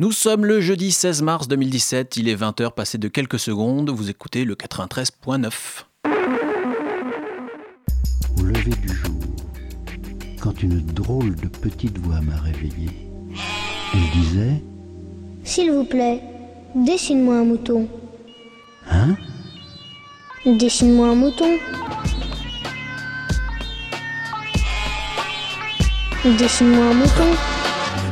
Nous sommes le jeudi 16 mars 2017, il est 20h passé de quelques secondes, vous écoutez le 93.9. Au lever du jour, quand une drôle de petite voix m'a réveillé, elle disait S'il vous plaît, dessine-moi un mouton. Hein? Dessine-moi un mouton. Dessine-moi un mouton.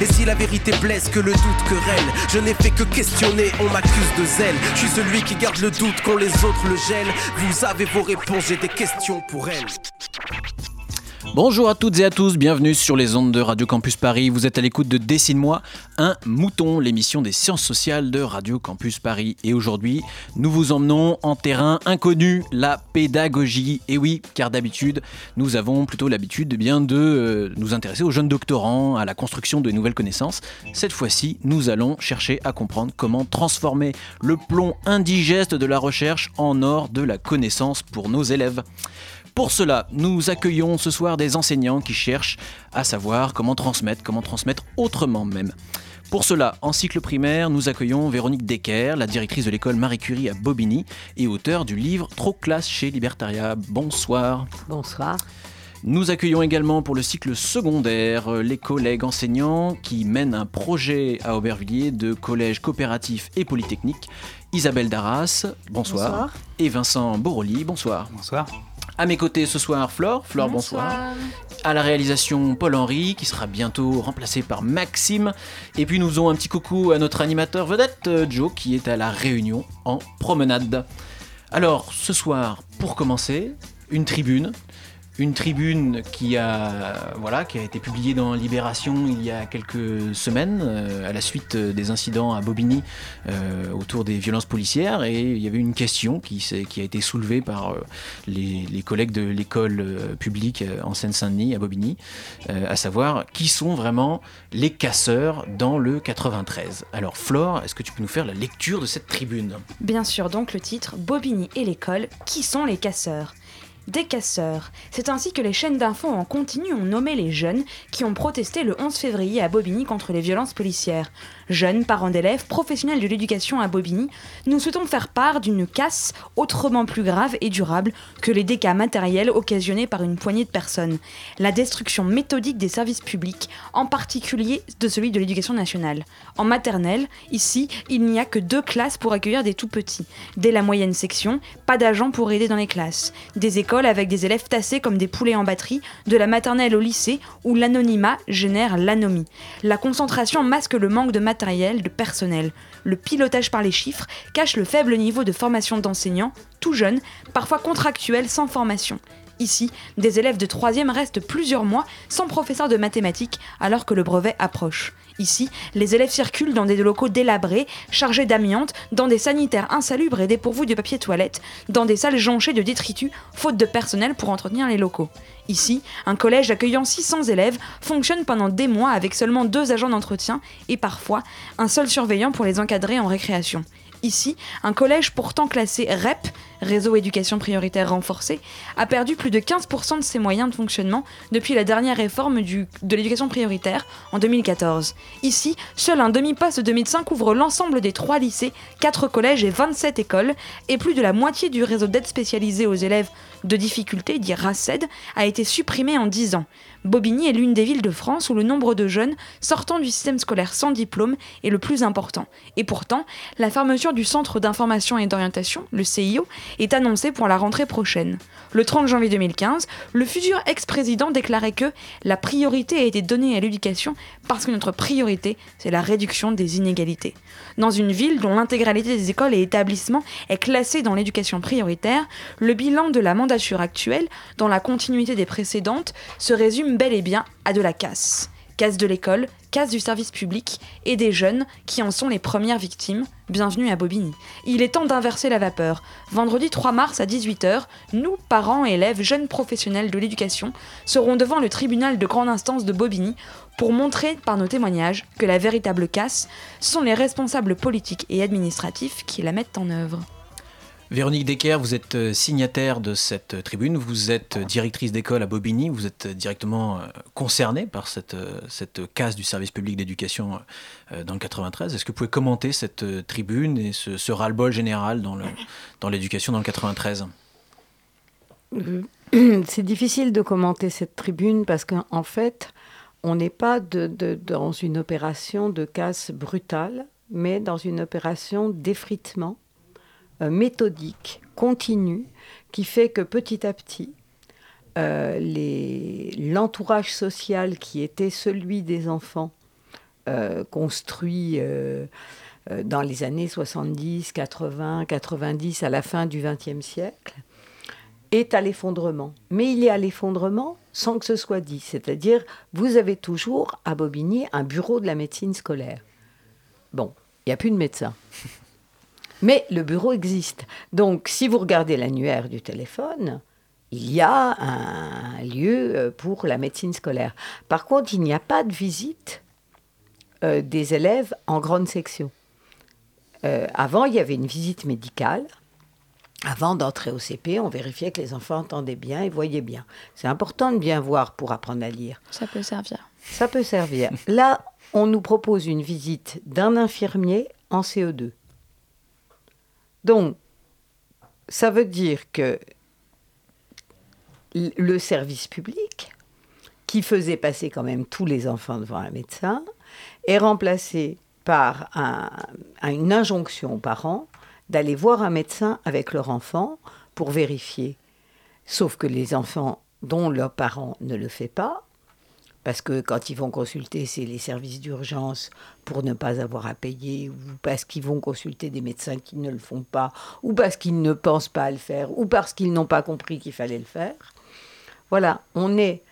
Et si la vérité blesse, que le doute querelle, je n'ai fait que questionner, on m'accuse de zèle. Je suis celui qui garde le doute quand les autres le gèlent. Vous avez vos réponses, j'ai des questions pour elles. Bonjour à toutes et à tous, bienvenue sur les ondes de Radio Campus Paris. Vous êtes à l'écoute de Dessine-moi un mouton, l'émission des sciences sociales de Radio Campus Paris. Et aujourd'hui, nous vous emmenons en terrain inconnu, la pédagogie. Et oui, car d'habitude, nous avons plutôt l'habitude eh de euh, nous intéresser aux jeunes doctorants, à la construction de nouvelles connaissances. Cette fois-ci, nous allons chercher à comprendre comment transformer le plomb indigeste de la recherche en or de la connaissance pour nos élèves. Pour cela, nous accueillons ce soir des enseignants qui cherchent à savoir comment transmettre, comment transmettre autrement même. Pour cela, en cycle primaire, nous accueillons Véronique Decker, la directrice de l'école Marie Curie à Bobigny et auteur du livre Trop classe chez Libertaria. Bonsoir. Bonsoir. Nous accueillons également pour le cycle secondaire euh, les collègues enseignants qui mènent un projet à Aubervilliers de collège coopératif et polytechnique. Isabelle Darras, bonsoir. Bonsoir. Et Vincent Boroli, bonsoir. Bonsoir. À mes côtés ce soir, Flore. Flore, bonsoir. À la réalisation, Paul-Henri, qui sera bientôt remplacé par Maxime. Et puis nous faisons un petit coucou à notre animateur vedette, euh, Joe, qui est à la réunion en promenade. Alors, ce soir, pour commencer, une tribune. Une tribune qui a, voilà, qui a été publiée dans Libération il y a quelques semaines, euh, à la suite des incidents à Bobigny euh, autour des violences policières. Et il y avait une question qui, a été soulevée par euh, les, les collègues de l'école publique en Seine-Saint-Denis, à Bobigny, à savoir qui sont vraiment les casseurs dans le 93. Alors, Flore, est-ce que tu peux nous faire la lecture de cette tribune? Bien sûr, donc le titre Bobigny et l'école, qui sont les casseurs? Des casseurs. C'est ainsi que les chaînes d'infos en continu ont nommé les jeunes qui ont protesté le 11 février à Bobigny contre les violences policières. Jeunes, parents d'élèves, professionnels de l'éducation à Bobigny, nous souhaitons faire part d'une casse autrement plus grave et durable que les dégâts matériels occasionnés par une poignée de personnes. La destruction méthodique des services publics, en particulier de celui de l'éducation nationale. En maternelle, ici, il n'y a que deux classes pour accueillir des tout petits. Dès la moyenne section, pas d'agents pour aider dans les classes. Des écoles avec des élèves tassés comme des poulets en batterie, de la maternelle au lycée, où l'anonymat génère l'anomie. La concentration masque le manque de matériel, de personnel. Le pilotage par les chiffres cache le faible niveau de formation d'enseignants, tout jeunes, parfois contractuels sans formation. Ici, des élèves de 3e restent plusieurs mois sans professeur de mathématiques alors que le brevet approche. Ici, les élèves circulent dans des locaux délabrés, chargés d'amiante, dans des sanitaires insalubres et dépourvus de papier toilette, dans des salles jonchées de détritus, faute de personnel pour entretenir les locaux. Ici, un collège accueillant 600 élèves fonctionne pendant des mois avec seulement deux agents d'entretien et parfois un seul surveillant pour les encadrer en récréation. Ici, un collège pourtant classé REP, Réseau Éducation Prioritaire Renforcée, a perdu plus de 15% de ses moyens de fonctionnement depuis la dernière réforme de l'éducation prioritaire en 2014. Ici, seul un demi-poste de médecin couvre l'ensemble des trois lycées, 4 collèges et 27 écoles, et plus de la moitié du réseau d'aide spécialisée aux élèves de difficulté, dit RACED, a été supprimé en 10 ans. Bobigny est l'une des villes de France où le nombre de jeunes sortant du système scolaire sans diplôme est le plus important. Et pourtant, la fermeture du Centre d'information et d'orientation, le CIO, est annoncée pour la rentrée prochaine. Le 30 janvier 2015, le futur ex-président déclarait que la priorité a été donnée à l'éducation parce que notre priorité, c'est la réduction des inégalités. Dans une ville dont l'intégralité des écoles et établissements est classée dans l'éducation prioritaire, le bilan de la mandature actuelle, dans la continuité des précédentes, se résume bel et bien à de la casse. Casse de l'école, casse du service public et des jeunes qui en sont les premières victimes. Bienvenue à Bobigny. Il est temps d'inverser la vapeur. Vendredi 3 mars à 18h, nous, parents, élèves, jeunes professionnels de l'éducation, serons devant le tribunal de grande instance de Bobigny pour montrer par nos témoignages que la véritable casse sont les responsables politiques et administratifs qui la mettent en œuvre. Véronique Decker, vous êtes euh, signataire de cette euh, tribune, vous êtes euh, directrice d'école à Bobigny, vous êtes directement concernée par cette, cette casse du service public d'éducation dans le 93. Est-ce que vous pouvez commenter cette tribune et ce, ras-le-bol général dans l'éducation dans, dans le 93 C'est difficile de commenter cette tribune parce qu'en fait, on n'est pas dans une opération de casse brutale, mais dans une opération d'effritement méthodique, continue, qui fait que petit à petit, euh, l'entourage social qui était celui des enfants euh, construit dans les années 70, 80, 90, à la fin du XXe siècle, est à l'effondrement. Mais il est à l'effondrement sans que ce soit dit. C'est-à-dire, vous avez toujours à Bobigny un bureau de la médecine scolaire. Bon, il n'y a plus de médecins. Mais le bureau existe. Donc, si vous regardez l'annuaire du téléphone, il y a un lieu euh, pour la médecine scolaire. Par contre, il n'y a pas de visite euh, des élèves en grande section. Euh, avant, il y avait une visite médicale. Avant d'entrer au CP, on vérifiait que les enfants entendaient bien et voyaient bien. C'est important de bien voir pour apprendre à lire. Ça peut servir. Ça peut servir. Là, on nous propose une visite d'un infirmier en CE2. Donc, ça veut dire que le service public, qui faisait passer quand même tous les enfants devant un médecin, est remplacé par une injonction aux parents d'aller voir un médecin avec leur enfant pour vérifier. Sauf que les enfants dont leurs parents ne le font pas, parce que quand ils vont consulter, c'est les services d'urgence pour ne pas avoir à payer, ou parce qu'ils vont consulter des médecins qui ne le font pas, ou parce qu'ils ne pensent pas à le faire, ou parce qu'ils n'ont pas compris qu'il fallait le faire. Voilà, on est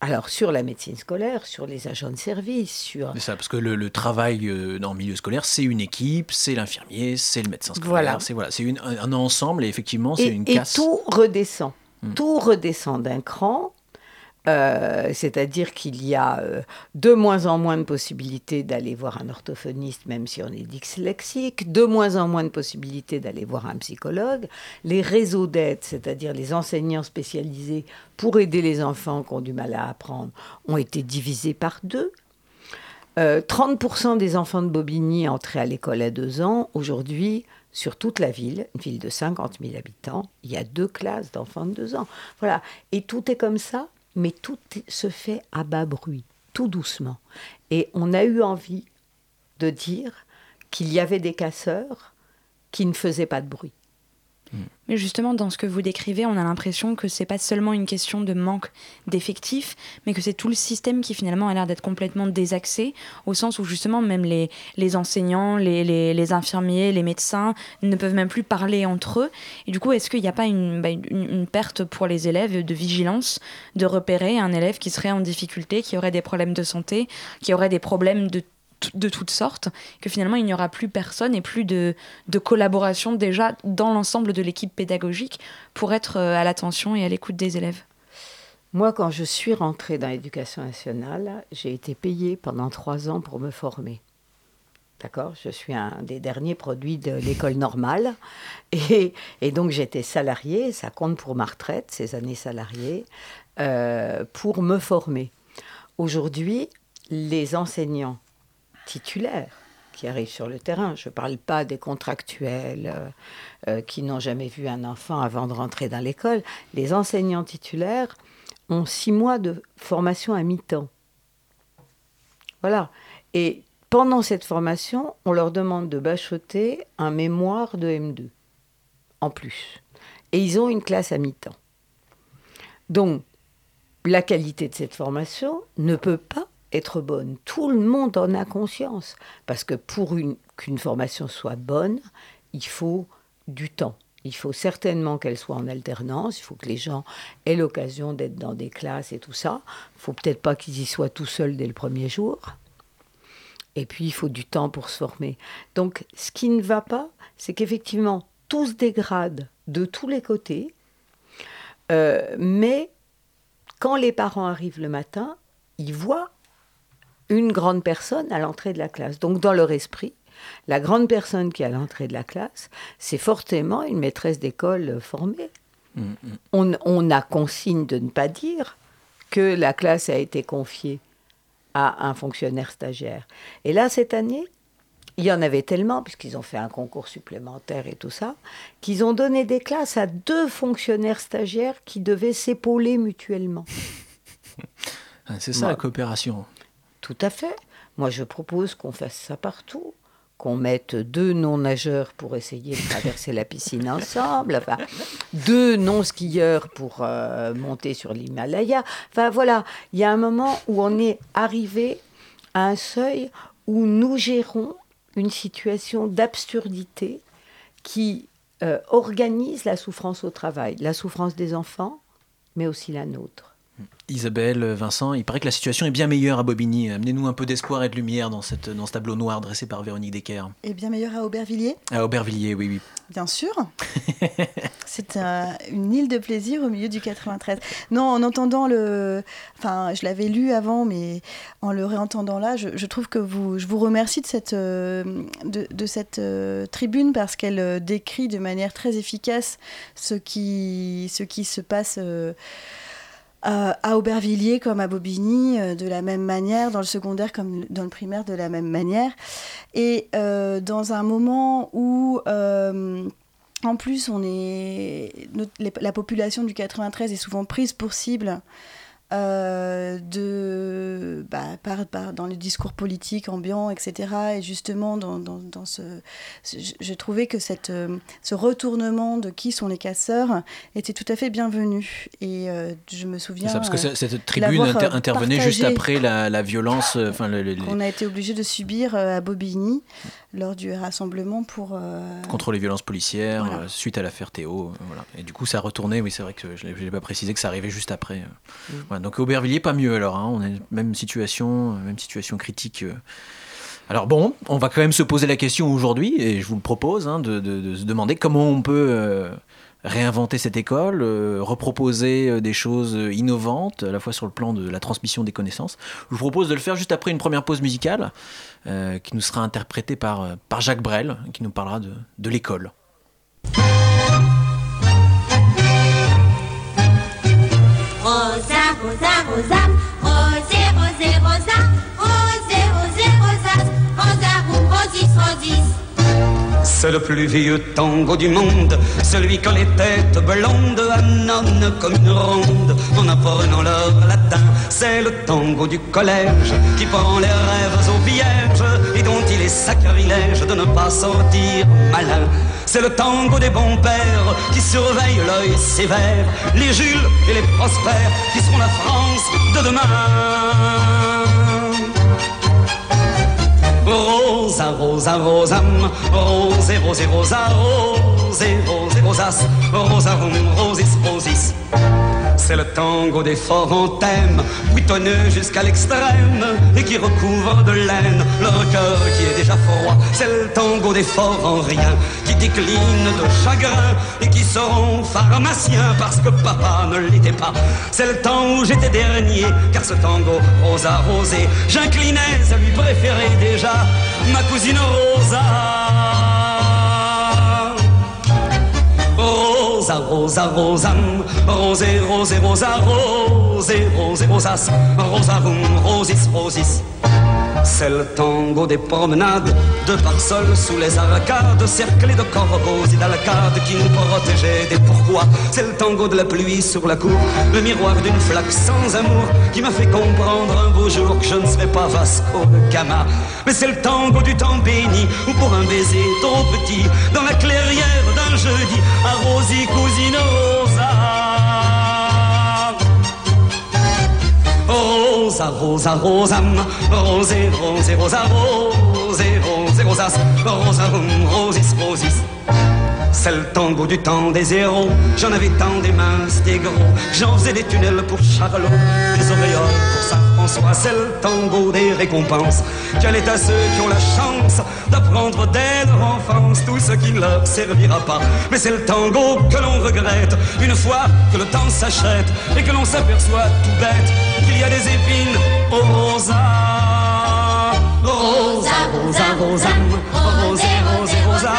alors sur la médecine scolaire, sur les agents de service, sur... C'est ça, parce que le, travail euh, dans le milieu scolaire, c'est une équipe, c'est l'infirmier, c'est le médecin scolaire, voilà. c'est voilà, un, un, ensemble et effectivement c'est une casse. Et tout redescend, hmm. tout redescend d'un cran euh, c'est-à-dire qu'il y a euh, de moins en moins de possibilités d'aller voir un orthophoniste, même si on est dyslexique, de moins en moins de possibilités d'aller voir un psychologue. Les réseaux d'aide, c'est-à-dire les enseignants spécialisés pour aider les enfants qui ont du mal à apprendre, ont été divisés par deux. 30% euh, des enfants de Bobigny entrés à l'école à deux ans. Aujourd'hui, sur toute la ville, une ville de 50 000 habitants, il y a deux classes d'enfants de deux ans. Voilà. Et tout est comme ça mais tout se fait à bas bruit, tout doucement. Et on a eu envie de dire qu'il y avait des casseurs qui ne faisaient pas de bruit. Mais justement, dans ce que vous décrivez, on a l'impression que c'est pas seulement une question de manque d'effectifs, mais que c'est tout le système qui finalement a l'air d'être complètement désaxé, au sens où justement même les, les enseignants, les, les, infirmiers, les médecins ne peuvent même plus parler entre eux. Et du coup, est-ce qu'il n'y a pas une, bah, une, perte pour les élèves de vigilance, de repérer un élève qui serait en difficulté, qui aurait des problèmes de santé, qui aurait des problèmes de de toutes sortes, que finalement il n'y aura plus personne et plus de, collaboration déjà dans l'ensemble de l'équipe pédagogique pour être euh, à l'attention et à l'écoute des élèves. Moi, quand je suis rentrée dans l'éducation nationale, j'ai été payée pendant trois ans pour me former. D'accord? Je suis un des derniers produits de l'école normale. Et, donc j'étais salariée, ça compte pour ma retraite, ces années salariées, euh, pour me former. Aujourd'hui, les enseignants titulaires qui arrivent sur le terrain. Je ne parle pas des contractuels euh, euh, qui n'ont jamais vu un enfant avant de rentrer dans l'école. Les enseignants titulaires ont six mois de formation à mi-temps. Voilà. Et pendant cette formation, on leur demande de bachoter un mémoire de M2 en plus. Et ils ont une classe à mi-temps. Donc, la qualité de cette formation ne peut pas être bonne. Tout le monde en a conscience. Parce que pour qu'une formation soit bonne, il faut du temps. Il faut certainement qu'elle soit en alternance. Il faut que les gens aient l'occasion d'être dans des classes et tout ça. Il faut peut-être pas qu'ils y soient tout seuls dès le premier jour. Et puis, il faut du temps pour se former. Donc, ce qui ne va pas, c'est qu'effectivement, tout se dégrade de tous les côtés. Euh, mais quand les parents arrivent le matin, ils voient une grande personne à l'entrée de la classe. Donc, dans leur esprit, la grande personne qui est à l'entrée de la classe, c'est forcément une maîtresse d'école formée. Mm, mm. On, on a consigne de ne pas dire que la classe a été confiée à un fonctionnaire stagiaire. Et là, cette année, il y en avait tellement, puisqu'ils ont fait un concours supplémentaire et tout ça, qu'ils ont donné des classes à deux fonctionnaires stagiaires qui devaient s'épauler mutuellement. Ah, C'est ça la coopération. Tout à fait. Moi, je propose qu'on fasse ça partout. Qu'on mette deux non-nageurs pour essayer de traverser la piscine ensemble, deux non-skieurs pour euh, monter sur l'Himalaya. Enfin, voilà, il y a un moment où on est arrivé à un seuil où nous gérons une situation d'absurdité qui euh, organise la souffrance au travail, la souffrance des enfants, mais aussi la nôtre. Isabelle, Vincent, il paraît que la situation est bien meilleure à Bobigny. Amenez-nous un peu d'espoir et de lumière dans, cette, dans ce tableau noir dressé par Véronique Decker. Et bien meilleur à Aubervilliers, À Aubervilliers, oui, oui. bien sûr. C'est un- une île de plaisir au milieu du 93. Non, en entendant le... Enfin, je l'avais lu avant, mais en le réentendant là, je, je trouve que vous... Je vous remercie de cette, euh, de, de cette euh, tribune parce qu'elle euh, décrit de manière très efficace ce qui, ce qui se passe... euh, à à Aubervilliers comme à Bobigny, euh, de la même manière, dans le secondaire comme dans le primaire, de la même manière. Et euh, dans un moment où, euh, en plus, on est, la population du 93 est souvent prise pour cible. Euh, de, bah, par, par- dans le discours politique ambiant, etc. Et justement, dans, dans, dans ce, je- trouvé que cette, euh, ce retournement de qui sont les casseurs était tout à fait bienvenu. Et euh, je me souviens ça, parce que ce- cette tribune inter- intervenait juste après la, la violence, enfin, le- qu'on a été obligé de subir à Bobigny lors du rassemblement pour. euh, contre les violences policières, Voilà. suite à l'affaire Théo. voilà. Et du coup, ça a retourné, oui, c'est vrai que je n'ai pas précisé que ça arrivait juste après. euh. Voilà, donc Aubervilliers, pas mieux alors, hein, on est même situation, euh, même situation critique. euh. Alors bon, on va quand même se poser la question aujourd'hui, et je vous le propose, hein, de, se demander comment on peut euh, réinventer cette école, reproposer des choses innovantes, à la fois sur le plan de la transmission des connaissances. Je vous propose de le faire juste après une première pause musicale, qui nous sera interprétée par, par Jacques Brel, qui nous parlera de, de l'école. Rosa, rosa, rosé, rosé, rosa, rosé, rosé, rosas, rosa, roux, rosis, rosis. C'est le plus vieux tango du monde, celui que les têtes blondes annonnent comme une ronde en apprenant leur latin. C'est le tango du collège qui prend les rêves au piège et dont il est sacrilège de ne pas sortir malin. C'est le tango des bons pères qui surveillent l'œil sévère, les Jules et les prospères qui seront la France de demain. Rosa, rosa, rosam, rosé, rosé, rosa, rosé, rosé, rosas, rosarum, rosis, rosis. C'est le tango des forts en thème, buitonneux jusqu'à l'extrême, et qui recouvre de laine leur cœur qui est déjà froid. C'est le tango des forts en rien, qui décline de chagrin, et qui seront pharmaciens parce que papa ne l'était pas. C'est le temps où j'étais dernier, car ce tango rosa rosé, j'inclinais à lui préférer déjà ma cousine Rosa. Rosa, rosa. C'est le tango des promenades, de parsoles sous les arcades, cerclés de corbeaux et d'alcades qui nous protégeaient des pourquoi. C'est le tango de la pluie sur la cour, le miroir d'une flaque sans amour qui m'a fait comprendre un beau jour que je ne serais pas Vasco de Gama. Mais c'est le tango du temps béni, où pour un baiser trop petit, dans la clairière d'un jeudi, à cousine Rosa. Rosa, rosa, rosam, rosé, rosé, rosa, rosé, rosé, rosas, rosarum, rosis, rosis. C'est le tango du temps des héros. J'en avais tant des minces, des gros. J'en faisais des tunnels pour Charlot, des auréoles pour Saint-François. C'est le tango des récompenses. Quel est à ceux qui ont la chance d'apprendre dès leur enfance tout ce qui ne leur servira pas? Mais c'est le tango que l'on regrette une fois que le temps s'achète et que l'on s'aperçoit tout bête qu'il y a des épines au rosa. Rosa, rosa, rosa, rosé, rosé, rosa,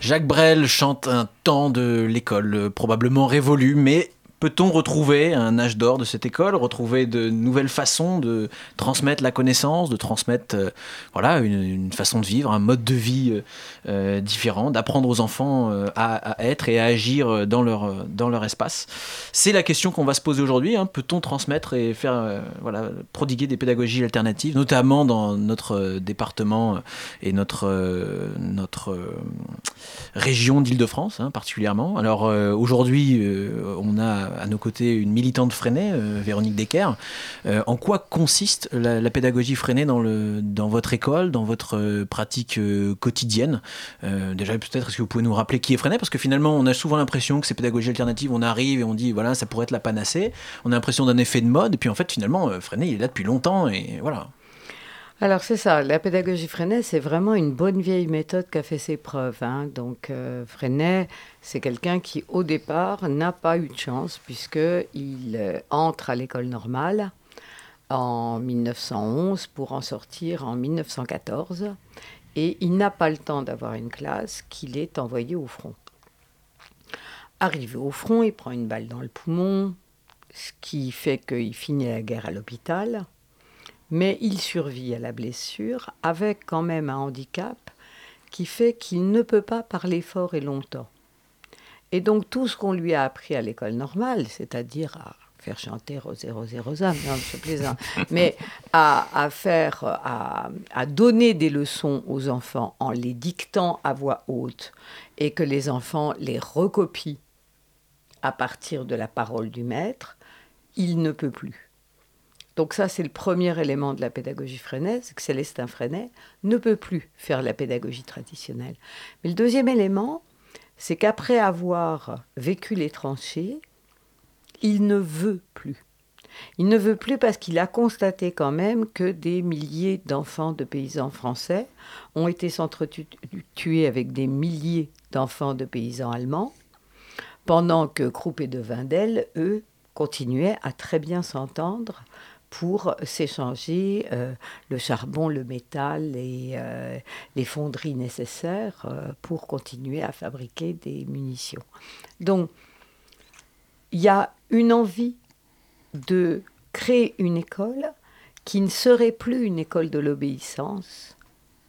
Jacques Brel chante un temps de l'école, euh, probablement révolu, mais peut-on retrouver un âge d'or de cette école, retrouver de nouvelles façons de transmettre la connaissance, de transmettre euh, voilà, une, façon de vivre, un mode de vie euh, euh, différent, d'apprendre aux enfants à, être et à agir dans leur, dans leur espace? C'est la question qu'on va se poser aujourd'hui. hein. Peut-on transmettre et faire, voilà, prodiguer des pédagogies alternatives, notamment dans notre département et notre, notre région d'Île-de-France hein, particulièrement? Alors aujourd'hui, on a à nos côtés une militante freinée, euh, Véronique Decker. Euh, en quoi consiste la, pédagogie freinée dans, votre école, dans votre euh, pratique quotidienne? Déjà, peut-être, est-ce que vous pouvez nous rappeler qui est freiné Parce que finalement, on a souvent l'impression que ces pédagogies alternatives, on arrive et on dit, voilà, ça pourrait être la panacée. On a l'impression d'un effet de mode. Et puis en fait, finalement, Freinet, il est là depuis longtemps. Et voilà. Alors c'est ça, la pédagogie Freinet, c'est vraiment une bonne vieille méthode qui a fait ses preuves. hein. Donc euh, Freinet, c'est quelqu'un qui au départ n'a pas eu de chance puisqu'il euh, entre à l'école normale en 1911 pour en sortir en 1914 et il n'a pas le temps d'avoir une classe qu'il est envoyé au front. Arrivé au front, il prend une balle dans le poumon, ce qui fait qu'il finit la guerre à l'hôpital mais il survit à la blessure avec quand même un handicap qui fait qu'il ne peut pas parler fort et longtemps. Et donc tout ce qu'on lui a appris à l'école normale, c'est-à-dire à faire chanter Rosé, Rosé, Rosa, non, je plaisante, mais à, à faire, à, à donner des leçons aux enfants en les dictant à voix haute et que les enfants les recopient à partir de la parole du maître, il ne peut plus. Donc ça, c'est le premier élément de la pédagogie Freinet, que Célestin Freinet ne peut plus faire la pédagogie traditionnelle. Mais le deuxième élément, c'est qu'après avoir vécu les tranchées, il ne veut plus. Il ne veut plus parce qu'il a constaté quand même que des milliers d'enfants de paysans français ont été s'entretuer avec des milliers d'enfants de paysans allemands, pendant que Krupp et de Wendel, eux, continuaient à très bien s'entendre pour s'échanger euh, le charbon, le métal et euh, les fonderies nécessaires euh, pour continuer à fabriquer des munitions. Donc, il y a une envie de créer une école qui ne serait plus une école de l'obéissance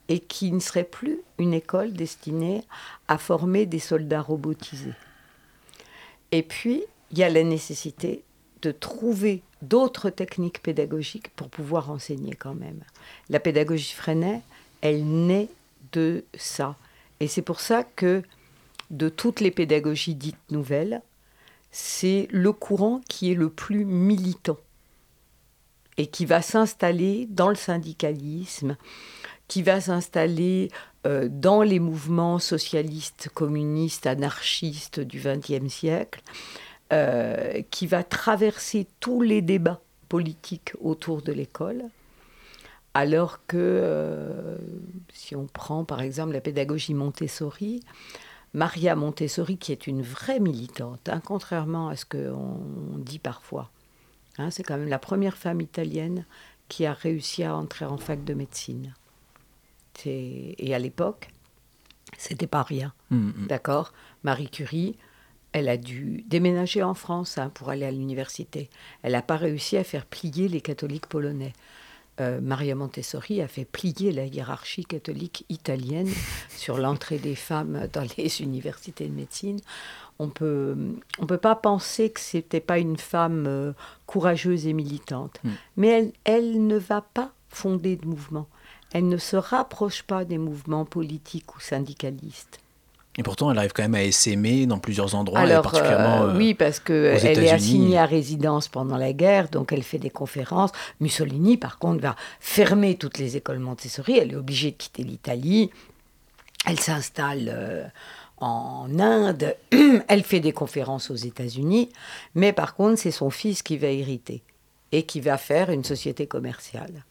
et qui ne serait plus une école destinée à former des soldats robotisés. Et puis, il y a la nécessité de trouver d'autres techniques pédagogiques pour pouvoir enseigner quand même. La pédagogie Freinet, elle naît de ça. Et c'est pour ça que de toutes les pédagogies dites nouvelles, c'est le courant qui est le plus militant et qui va s'installer dans le syndicalisme, qui va s'installer euh, dans les mouvements socialistes, communistes, anarchistes du XXe siècle, euh, qui va traverser tous les débats politiques autour de l'école, alors que euh, si on prend par exemple la pédagogie Montessori, Maria Montessori, qui est une vraie militante, hein, contrairement à ce qu'on dit parfois, hein, c'est quand même la première femme italienne qui a réussi à entrer en fac de médecine. Et à l'époque, c'était pas rien. Mhm. D'accord? Marie Curie, elle a dû déménager en France hein, pour aller à l'université. Elle n'a pas réussi à faire plier les catholiques polonais. Euh, Maria Montessori a fait plier la hiérarchie catholique italienne sur l'entrée des femmes dans les universités de médecine. On peut, on peut pas penser que c'était pas une femme euh, courageuse et militante, Mm. mais elle, elle ne va pas fonder de mouvement. Elle ne se rapproche pas des mouvements politiques ou syndicalistes. Et pourtant, elle arrive quand même à essaimer dans plusieurs endroits, et Alors, particulièrement. euh, euh, oui, parce qu'elle est assignée à résidence pendant la guerre, donc elle fait des conférences. Mussolini, par contre, va fermer toutes les écoles Montessori. Elle est obligée de quitter l'Italie. Elle s'installe euh, en Inde. elle fait des conférences aux États-Unis. Mais par contre, c'est son fils qui va hériter et qui va faire une société commerciale.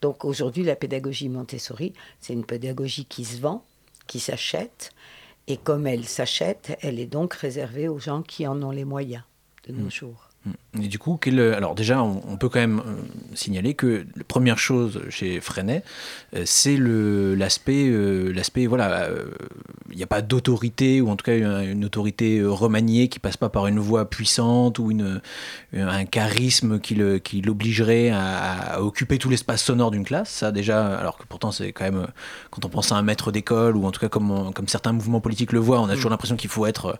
Donc aujourd'hui, la pédagogie Montessori, c'est une pédagogie qui se vend, qui s'achète. Et comme elle s'achète, elle est donc réservée aux gens qui en ont les moyens de nos jours. Et du coup, quel- alors déjà, on, on peut quand même euh, signaler que la première chose chez Freinet, euh, c'est l'aspect, euh, l'aspect, voilà, euh, il n'y a pas d'autorité, ou en tout cas une, une autorité euh, remaniée qui passe pas par une voix puissante ou une, euh, un charisme qui le- qui l'obligerait à, à occuper tout l'espace sonore d'une classe. Ça déjà, alors que pourtant c'est quand même, euh, quand on pense à un maître d'école, ou en tout cas comme, on- comme certains mouvements politiques le voient, on a toujours l'impression qu'il faut être, euh,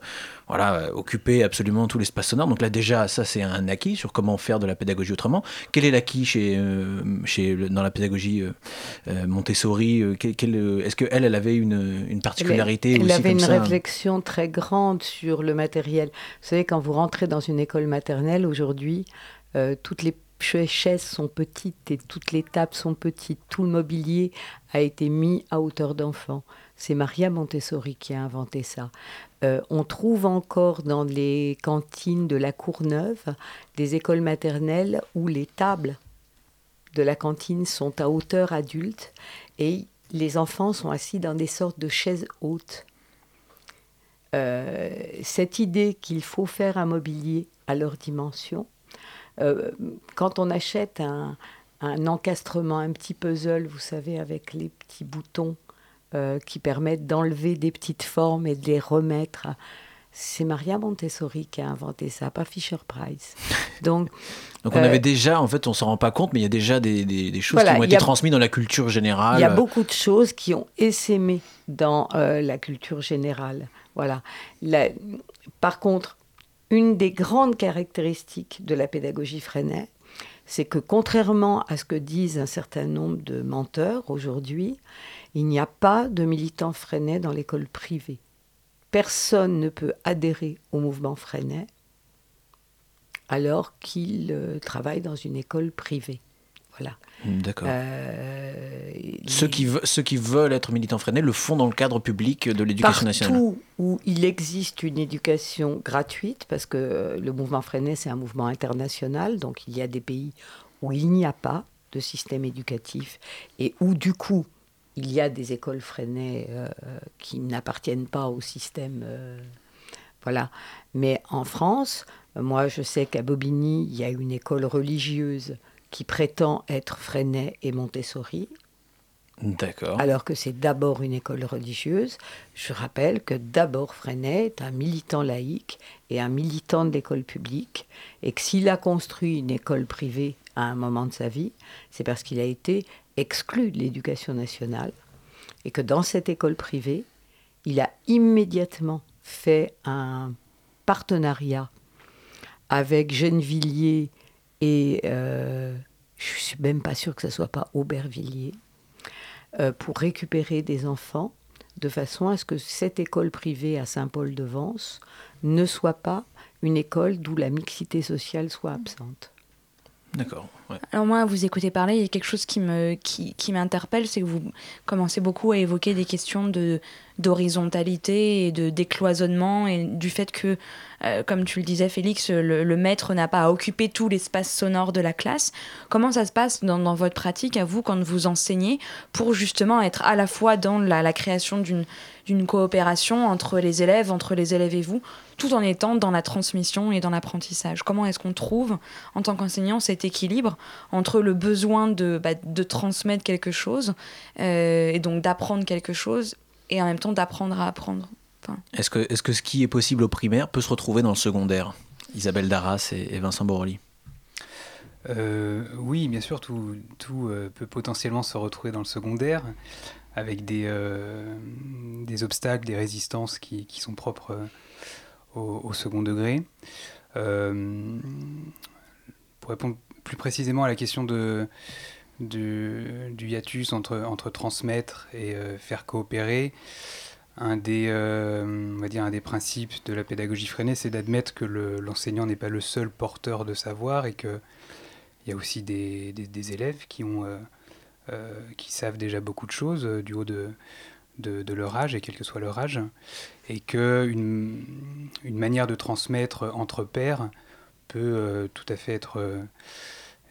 voilà, euh, occuper absolument tout l'espace sonore. Donc là déjà, ça c'est un acquis sur comment faire de la pédagogie autrement. Quel est l'acquis chez, euh, chez, dans la pédagogie euh, Montessori Est-ce qu'elle, elle avait une, une particularité Elle aussi avait comme une ça réflexion très grande sur le matériel. Vous savez, quand vous rentrez dans une école maternelle aujourd'hui, euh, toutes les ch- chaises sont petites et toutes les tables sont petites. Tout le mobilier a été mis à hauteur d'enfant. C'est Maria Montessori qui a inventé ça. Euh, on trouve encore dans les cantines de la Courneuve des écoles maternelles où les tables de la cantine sont à hauteur adulte et les enfants sont assis dans des sortes de chaises hautes. Euh, cette idée qu'il faut faire un mobilier à leur dimension, euh, quand on achète un, un encastrement, un petit puzzle, vous savez, avec les petits boutons euh, qui permettent d'enlever des petites formes et de les remettre, c'est Maria Montessori qui a inventé ça, pas Fisher Price. Donc, Donc on Euh, avait déjà, en fait, on s'en rend pas compte, mais il y a déjà des, des- des choses Voilà, qui ont été a- transmises dans la culture générale. Il y a beaucoup de choses qui ont essaimé dans euh, la culture générale. Voilà. La- par contre, une des grandes caractéristiques de la pédagogie Freinet, c'est que contrairement à ce que disent un certain nombre de menteurs aujourd'hui, il n'y a pas de militants Freinet dans l'école privée. Personne ne peut adhérer au mouvement Freinet alors qu'il euh, travaille dans une école privée. Voilà. D'accord. Euh, Ceux qui, ve- ceux qui veulent être militants freinés le font dans le cadre public de l'éducation nationale. Partout où il existe une éducation gratuite, parce que euh, le mouvement Freinet, c'est un mouvement international, donc il y a des pays où il n'y a pas de système éducatif et où du coup il y a des écoles Freinet euh, qui n'appartiennent pas au système. euh, voilà. Mais en France, moi je sais qu'à Bobigny, il y a une école religieuse qui prétend être Freinet et Montessori, D'accord. alors que c'est d'abord une école religieuse. Je rappelle que d'abord Freinet est un militant laïque et un militant de l'école publique, et que s'il a construit une école privée à un moment de sa vie, c'est parce qu'il a été exclu de l'éducation nationale, et que dans cette école privée, il a immédiatement fait un partenariat avec Gennevilliers et euh, je suis même pas sûre que ce soit pas Aubervilliers euh, pour récupérer des enfants de façon à ce que cette école privée à Saint-Paul-de-Vence ne soit pas une école d'où la mixité sociale soit absente. D'accord. ouais. Alors moi, à vous écouter parler, il y a quelque chose qui me qui, qui m'interpelle, c'est que vous commencez beaucoup à évoquer des questions de d'horizontalité et de décloisonnement et du fait que, euh, comme tu le disais Félix, le, maître n'a pas à occuper tout l'espace sonore de la classe. Comment ça se passe dans, votre pratique à vous quand vous enseignez pour justement être à la fois dans la, création d'une d'une coopération entre les élèves, entre les élèves et vous, tout en étant dans la transmission et dans l'apprentissage? Comment est-ce qu'on trouve, en tant qu'enseignant, cet équilibre entre le besoin de, bah, de transmettre quelque chose, euh, et donc d'apprendre quelque chose, et en même temps d'apprendre à apprendre Enfin, Est-ce que, est que ce qui est possible au primaire peut se retrouver dans le secondaire Isabelle Darras et, et Vincent Boroli. Euh, oui, bien sûr, tout, tout euh, peut potentiellement se retrouver dans le secondaire, avec des, euh, des obstacles, des résistances qui, qui sont propres euh, au, au second degré. Euh, pour répondre plus précisément à la question de, de- du hiatus entre, entre transmettre et euh, faire coopérer, un des, euh, on va dire un des principes de la pédagogie freinée, c'est d'admettre que le- l'enseignant n'est pas le seul porteur de savoir et qu'il y a aussi des, des- élèves qui, ont, euh, qui savent déjà beaucoup de choses du haut de, de, leur âge et quel que soit leur âge, et qu'une une manière de transmettre entre pairs peut tout à fait être,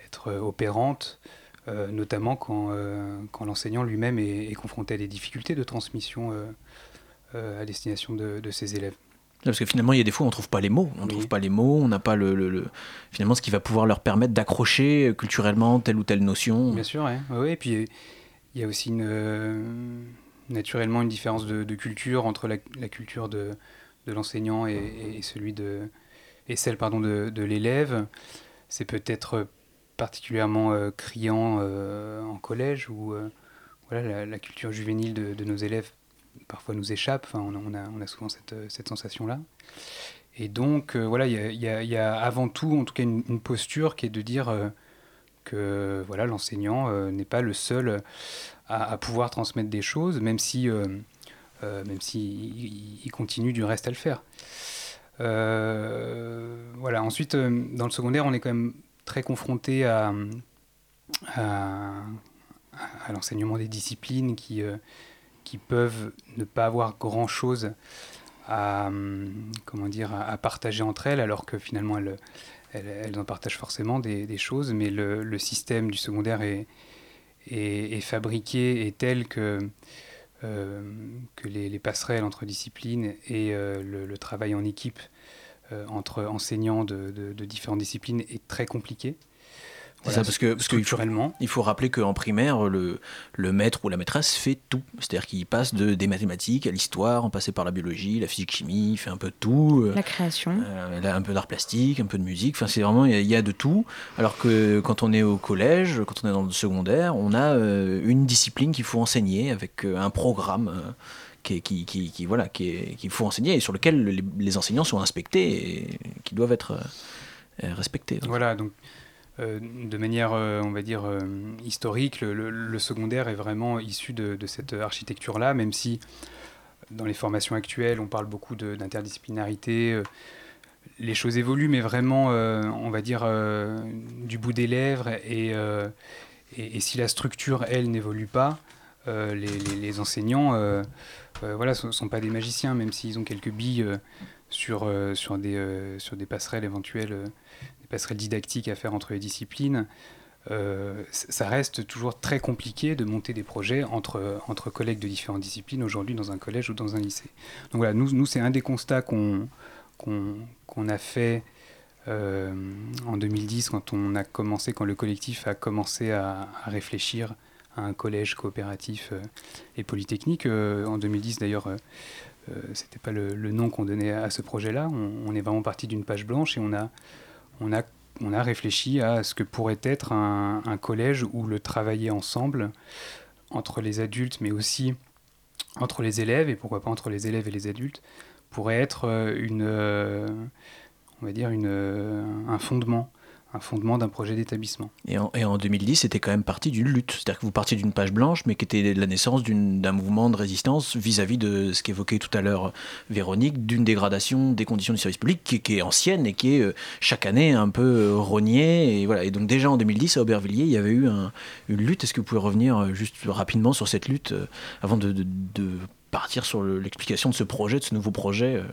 être opérante, euh, notamment quand, euh, quand l'enseignant lui-même est, est confronté à des difficultés de transmission euh, à destination de, de ses élèves. Parce que finalement, il y a des fois, on trouve pas les mots. On trouve pas les mots, on n'a pas le, le- le- finalement ce qui va pouvoir leur permettre d'accrocher culturellement telle ou telle notion. Bien sûr, ouais, et puis il y a aussi une, euh, naturellement une différence de, de culture entre la, la culture de, de l'enseignant et, et celui de, et celle pardon, de, de l'élève. C'est peut-être particulièrement euh, criant euh, en collège où euh, voilà, la, culture juvénile de, nos élèves parfois nous échappe. Enfin, on, a- on a, souvent cette, cette sensation-là. Et donc, voilà, il y a, avant tout, en tout cas, une, posture qui est de dire que voilà, l'enseignant n'est pas le seul à, pouvoir transmettre des choses, même si, même si il, continue du reste à le faire. Voilà. Ensuite, dans le secondaire, on est quand même très confronté à, l'enseignement des disciplines qui, euh, qui peuvent ne pas avoir grand chose à, comment dire, à, partager entre elles, alors que finalement elles, en partagent forcément des, choses, mais le, système du secondaire est, fabriqué est tel que, euh, les, les passerelles entre disciplines et euh, le, travail en équipe entre enseignants de, de- de différentes disciplines est très compliqué. C'est Voilà, ça, parce que, parce que il faut- structurellement. il faut rappeler qu'en primaire, le, le maître ou la maîtresse fait tout. C'est-à-dire qu'il passe de, des mathématiques à l'histoire, en passant par la biologie, la physique-chimie, il fait un peu de tout. euh, La création. euh, il a un peu d'art plastique, un peu de musique. Enfin, c'est vraiment, il y, a- il y a de tout. Alors que quand on est au collège, quand on est dans le secondaire, on a euh, une discipline qu'il faut enseigner avec euh, un programme. Qui, voilà, qui qu'il faut enseigner et sur lequel les, enseignants sont inspectés et qui doivent être euh, respectés. Voilà, donc euh, de manière, euh, on va dire, historique, le, secondaire est vraiment issu de, cette architecture-là, même si dans les formations actuelles, on parle beaucoup d'interdisciplinarité. les choses évoluent, mais vraiment, on va dire, du bout des lèvres. Et, et, si la structure, elle, n'évolue pas, les enseignants euh, voilà, ne sont, pas des magiciens, même s'ils ont quelques billes euh, sur, euh, sur, des, sur des passerelles éventuelles, des passerelles didactiques à faire entre les disciplines. Ça reste toujours très compliqué de monter des projets entre, entre collègues de différentes disciplines aujourd'hui dans un collège ou dans un lycée. Donc voilà, nous, nous c'est un des constats qu'on a fait en 2010 quand on a commencé, quand le collectif a commencé à réfléchir un collège coopératif euh, et polytechnique. Euh, en 2010 d'ailleurs, euh, c'était pas le, nom qu'on donnait à ce projet-là. On, est vraiment parti d'une page blanche et on a, on a, on a réfléchi à ce que pourrait être un, un collège où le travailler ensemble entre les adultes, mais aussi entre les élèves et pourquoi pas entre les élèves et les adultes, pourrait être une, on va dire une, un fondement, un fondement d'un projet d'établissement. Et en, et en 2010, c'était quand même parti d'une lutte. C'est-à-dire que vous partiez d'une page blanche, mais qui était la naissance d'un mouvement de résistance vis-à-vis de ce qu'évoquait tout à l'heure Véronique, d'une dégradation des conditions du service public qui, est ancienne et qui est euh, chaque année un peu euh, rognée. Et, voilà. et donc déjà en 2010, à Aubervilliers, il y avait eu un- une lutte. Est-ce que vous pouvez revenir euh, juste rapidement sur cette lutte euh, avant de, partir sur le- l'explication de ce projet, de ce nouveau projet euh,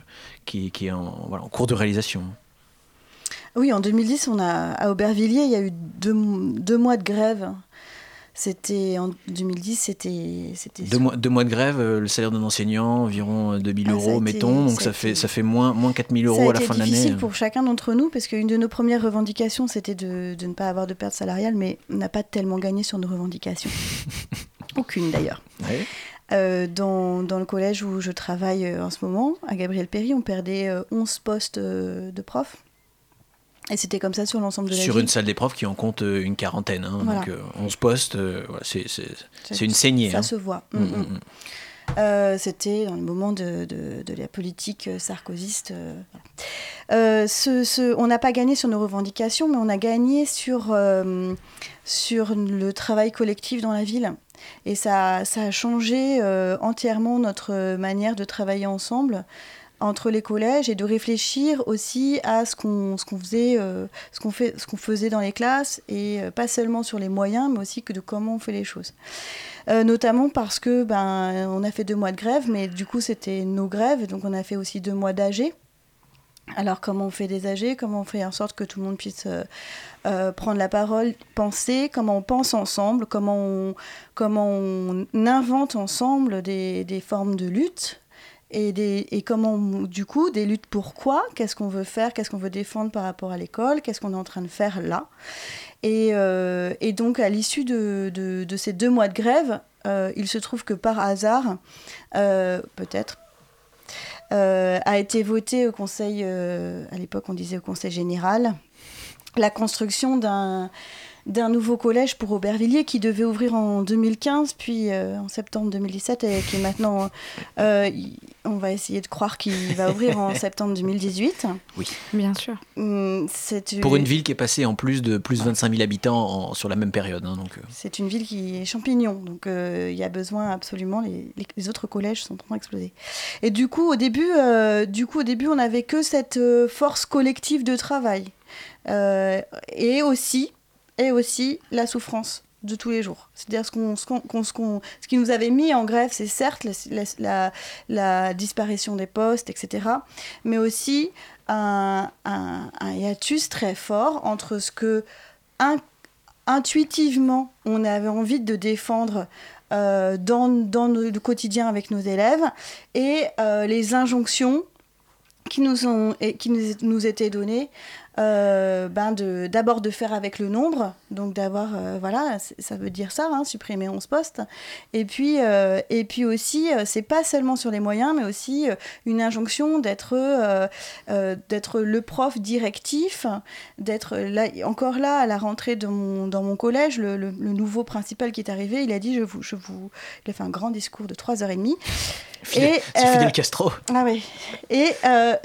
qui, est en cours de réalisation? Oui, en 2010, on a, à Aubervilliers, il y a eu deux, deux mois de grève. C'était en 2010, c'était. c'était Deux mois, deux mois de grève, euh, le salaire d'un enseignant, environ euh, 2000 Ah, ça a euros, été- mettons, donc ça fait, ça fait moins, moins 4000 Ça euros à la fin de l'année. difficile pour chacun d'entre nous parce qu'une de nos premières revendications, c'était de, de ne pas avoir de perte salariale, mais on n'a pas tellement gagné sur nos revendications. Aucune d'ailleurs. Ouais. Euh, dans, dans le collège où je travaille euh, en ce moment, à Gabriel Péry, on perdait euh, 11 postes euh, de profs. Et c'était comme ça sur l'ensemble de la Sur une salle profs qui en compte euh, une quarantaine, hein, Voilà. donc euh, 11 postes, euh, voilà, c'est une saignée. Ça hein. se voit. Mm, Mm, mm. Euh, C'était dans le moment de, de- de la politique euh, sarkozyste. euh, voilà. Euh, ce- ce- on n'a pas gagné sur nos revendications, mais on a gagné sur, euh, sur le travail collectif dans la ville. Et ça, ça a changé euh, entièrement notre manière de travailler ensemble entre les collèges et de réfléchir aussi à ce qu'on ce qu'on faisait euh, ce qu'on fait ce qu'on faisait dans les classes et euh, pas seulement sur les moyens mais aussi que de comment on fait les choses. Euh, notamment parce que ben on a fait deux mois de grève mais du coup c'était nos grèves donc on a fait aussi deux mois d'AG alors comment on fait des AG comment on fait en sorte que tout le monde puisse prendre la parole penser? Comment on pense ensemble? Comment on comment on invente ensemble des, des formes de lutte? Et, des, et comment, du coup, des luttes pourquoi, qu'est-ce qu'on veut faire, qu'est-ce qu'on veut défendre par rapport à l'école, qu'est-ce qu'on est en train de faire là? Et, euh, et donc, à l'issue de, de- ces deux mois de grève, euh, il se trouve que par hasard, euh, peut-être, a été voté au Conseil, à l'époque on disait au Conseil général, la construction d'un d'un nouveau collège pour Aubervilliers qui devait ouvrir en 2015, puis euh, en septembre 2017, et qui est maintenant, euh, on va essayer de croire qu'il va ouvrir en septembre 2018. Oui. Bien sûr. Hum, Pour une ville qui est passée en plus de plus de 25 000 habitants en- sur la même période. hein, donc, euh, C'est une ville qui est champignon, donc euh, il y a besoin absolument. Les, les- les autres collèges sont en train d'exploser. Et du coup, au début, euh, du coup, au début, on n'avait que cette euh, force collective de travail, Euh, et aussi, et aussi la souffrance de tous les jours. C'est-à-dire ce, qu'on, ce, qu'on- ce, qui nous avait mis en grève, c'est certes la, la- disparition des postes, etc., mais aussi un, un- hiatus très fort entre ce que in- intuitivement on avait envie de défendre euh, dans, dans le quotidien avec nos élèves et euh, les injonctions qui nous, ont, et qui nous, nous étaient données euh, ben d'abord de faire avec le nombre, donc d'avoir, euh, voilà, ça veut dire ça, hein, supprimer 11 postes, et puis, euh, et puis aussi, euh, c'est pas seulement sur les moyens, mais aussi euh, une injonction d'être, euh, d'être le prof directif, d'être là, encore là, à la rentrée de mon, dans mon collège, le, le- le nouveau principal qui est arrivé, il a dit, je vous, je vous, il a fait un grand discours de 3h30. Fidel- c'est Fidel Castro. ah oui. Et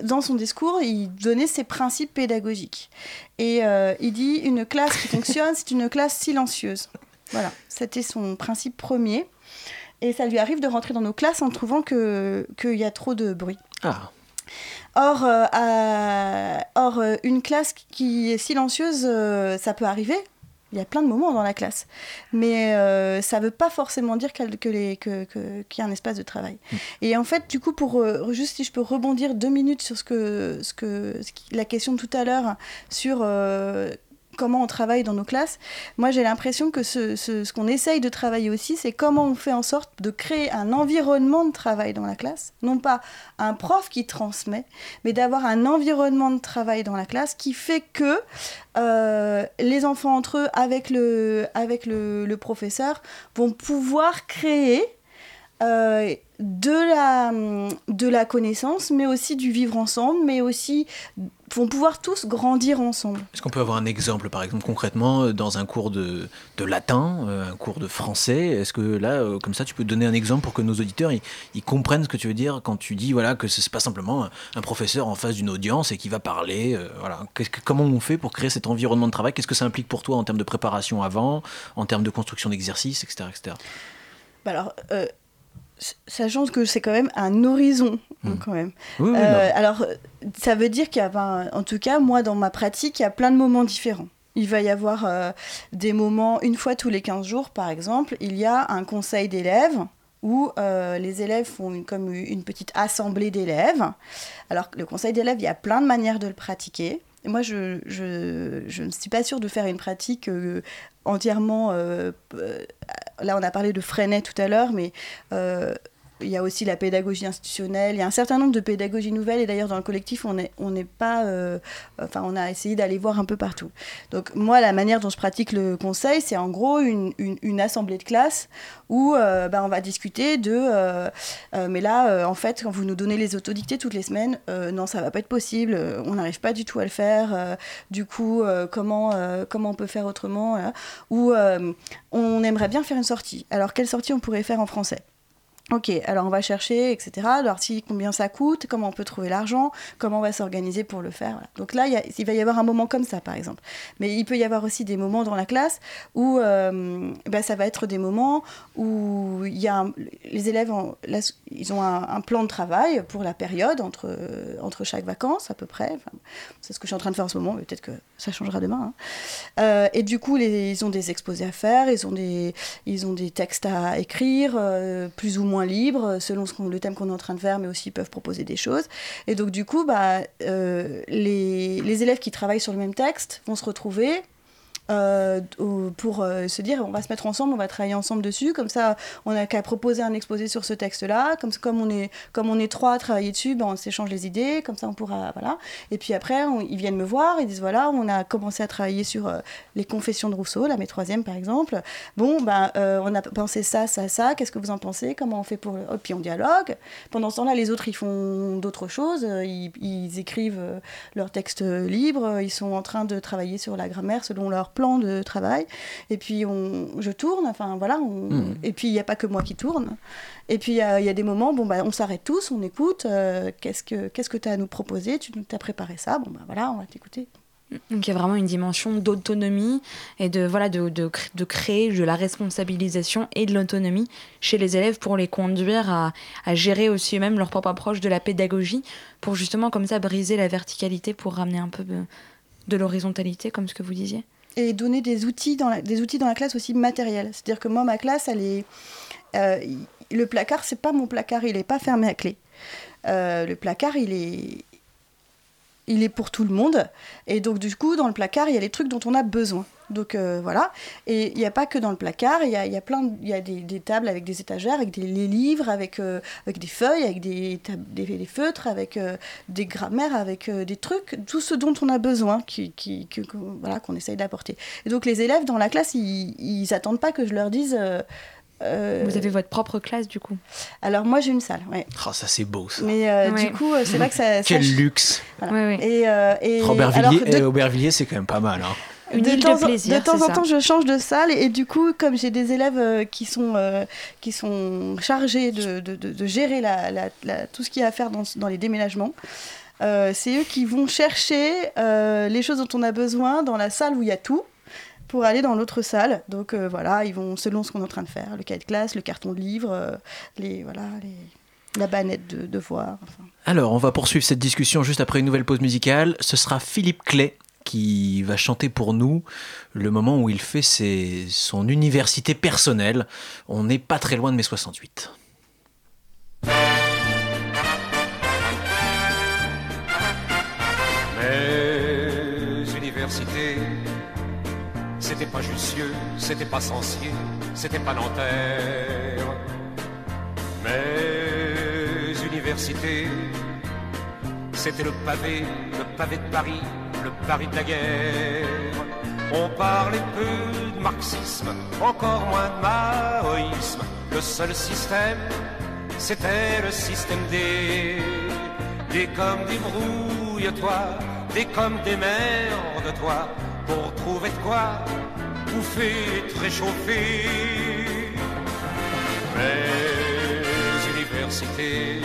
dans son discours, il donnait ses principes pédagogiques. Et il dit une classe qui fonctionne, c'est une classe silencieuse. Voilà, c'était son principe premier. Et ça lui arrive de rentrer dans nos classes en trouvant que qu'il y a trop de bruit. Ah, Or, euh, or euh, une classe qui est silencieuse, euh, ça peut arriver. Il y a plein de moments dans la classe. Mais ça ne veut pas forcément dire qu'elle- que les- que- que- qu'il y a un espace de travail. Et en fait, du coup, pour juste si je peux rebondir deux minutes sur ce que, ce que, ce qui- la question de tout à l'heure sur comment on travaille dans nos classes, moi j'ai l'impression que ce, qu'on essaye de travailler aussi, c'est comment on fait en sorte de créer un environnement de travail dans la classe. Non pas un prof qui transmet, mais d'avoir un environnement de travail dans la classe qui fait que euh, les enfants entre eux, avec le professeur, vont pouvoir créer euh, de, la, de la connaissance, mais aussi du vivre ensemble, mais aussi vont pouvoir tous grandir ensemble. Est-ce qu'on peut avoir un exemple, par exemple, concrètement, euh, dans un cours de, de latin, euh, un cours de français? Est-ce que là, euh, comme ça, tu peux donner un exemple pour que nos auditeurs ils, ils comprennent ce que tu veux dire quand tu dis voilà, que ce n'est pas simplement un, professeur en face d'une audience et qui va parler euh, voilà. Que- comment on fait pour créer cet environnement de travail? Qu'est-ce que ça implique pour toi en termes de préparation avant, en termes de construction d'exercices, etc., etc. Bah alors, euh, sachant que c'est quand même un horizon, hein, quand même. Oui, oui, Euh, alors, ça veut dire qu'il y a, ben, en tout cas, moi, dans ma pratique, il y a plein de moments différents. Il va y avoir euh, des moments, une fois tous les 15 jours, par exemple, il y a un conseil d'élèves où euh, les élèves font une, comme une petite assemblée d'élèves. Alors, le conseil d'élèves, il y a plein de manières de le pratiquer. Moi, je ne suis pas sûre de faire une pratique euh, entièrement... euh, euh, là, on a parlé de Freinet tout à l'heure, mais... il y a aussi la pédagogie institutionnelle, il y a un certain nombre de pédagogies nouvelles et d'ailleurs dans le collectif on n'est pas, euh, enfin on a essayé d'aller voir un peu partout. Donc moi la manière dont je pratique le conseil c'est en gros une, assemblée de classe où euh, ben, on va discuter de, euh, mais là en fait quand vous nous donnez les autodictés toutes les semaines, non ça va pas être possible, on n'arrive pas du tout à le faire, du coup comment, comment on peut faire autrement, ou on aimerait bien faire une sortie. Alors quelle sortie on pourrait faire en français? Ok, alors on va chercher, etc. Alors si combien ça coûte, comment on peut trouver l'argent, comment on va s'organiser pour le faire. Donc là, il, va y avoir un moment comme ça, par exemple. Mais il peut y avoir aussi des moments dans la classe où euh, ben, ça va être des moments où il y a les élèves, ils ont un, plan de travail pour la période entre, euh, entre chaque vacances à peu près. C'est ce que je suis en train de faire en ce moment, mais peut-être que ça changera demain. hein. Euh, et du coup, ils ont des exposés à faire, ils ont des, ils ont des textes à écrire, euh, plus ou moins libres, selon ce le thème qu'on est en train de faire, mais aussi ils peuvent proposer des choses. Et donc, du coup, bah, euh, les, les élèves qui travaillent sur le même texte vont se retrouver. Euh, pour euh, se dire on va se mettre ensemble, on va travailler ensemble dessus, comme ça on n'a qu'à proposer un exposé sur ce texte-là, comme, comme, on est, comme on est trois à travailler dessus, ben, on s'échange les idées, comme ça on pourra, voilà. Et puis après on- ils viennent me voir, ils disent voilà on a commencé à travailler sur euh, les confessions de Rousseau, la mes troisième par exemple, bon ben on a pensé ça, ça, ça, qu'est-ce que vous en pensez, comment on fait pour, le... puis on dialogue, pendant ce temps-là les autres ils font d'autres choses, ils, ils écrivent leurs textes libres, ils sont en train de travailler sur la grammaire selon leur plan de travail, et puis on, je tourne, enfin voilà, on- Hmm. et puis il n'y a pas que moi qui tourne, et puis il y, a il y a des moments, bon bah on s'arrête tous, on écoute, euh, qu'est-ce que qu'est-ce que tu as à nous proposer, tu as préparé ça, bon bah voilà, on va t'écouter. Donc il y a vraiment une dimension d'autonomie et de, voilà, de, de, cr- de créer de la responsabilisation et de l'autonomie chez les élèves pour les conduire à, à gérer aussi eux-mêmes leur propre approche de la pédagogie pour justement comme ça briser la verticalité pour ramener un peu de, de l'horizontalité comme ce que vous disiez. Et donner des outils dans la, des outils dans la classe aussi matériels. C'est-à-dire que moi, ma classe, elle est, euh, le placard, c'est pas mon placard, il est pas fermé à clé. Euh, le placard, il est, il est pour tout le monde. Et donc, du coup, dans le placard, il y a les trucs dont on a besoin. Donc euh, voilà. Et il n'y a pas que dans le placard, il y a, y a plein, il y a des, tables avec des étagères, avec des les livres, avec, euh, avec des feuilles, avec des, des, feutres, avec euh, des grammaires, avec des trucs, tout ce dont on a besoin, qui, qui, que- voilà, qu'on essaye d'apporter. Et donc les élèves dans la classe, ils s'attendent pas que je leur dise. Euh, Vous avez votre propre classe du coup. Alors moi j'ai une salle, ouais. Oh, ça c'est beau ça. Mais euh, Ouais. du coup, euh, c'est vrai que ça. ça- Quel luxe. voilà. Ouais, ouais. Et, euh, et Aubervilliers, alors, de- eh, Aubervilliers, c'est quand même pas mal. hein. Une de île de temps, en- plaisir, de temps en ça. temps, je change de salle et, et du coup, comme j'ai des élèves euh, qui, sont, euh, qui sont chargés de, de- de- de gérer la, la- la- tout ce qu'il y a à faire dans, dans les déménagements, euh, c'est eux qui vont chercher euh, les choses dont on a besoin dans la salle où il y a tout pour aller dans l'autre salle. Donc euh, voilà, ils vont selon ce qu'on est en train de faire, le cahier de classe, le carton de livre, euh, les, voilà, la bannette de devoirs. Enfin. Alors, on va poursuivre cette discussion juste après une nouvelle pause musicale. Ce sera Philippe Clay qui va chanter pour nous le moment où il fait son université personnelle. On n'est pas très loin de mai 68. Pas Jussieu, c'était pas Sancier, c'était pas Nanterre. Mes universités, c'était le pavé, le pavé de Paris, le Paris de la guerre. On parlait peu de marxisme, encore moins de maoïsme. Le seul système, c'était le système des des comme débrouille-toi, des comme des merdes toi, pour trouver de quoi bouffer, te réchauffer. Mais universités,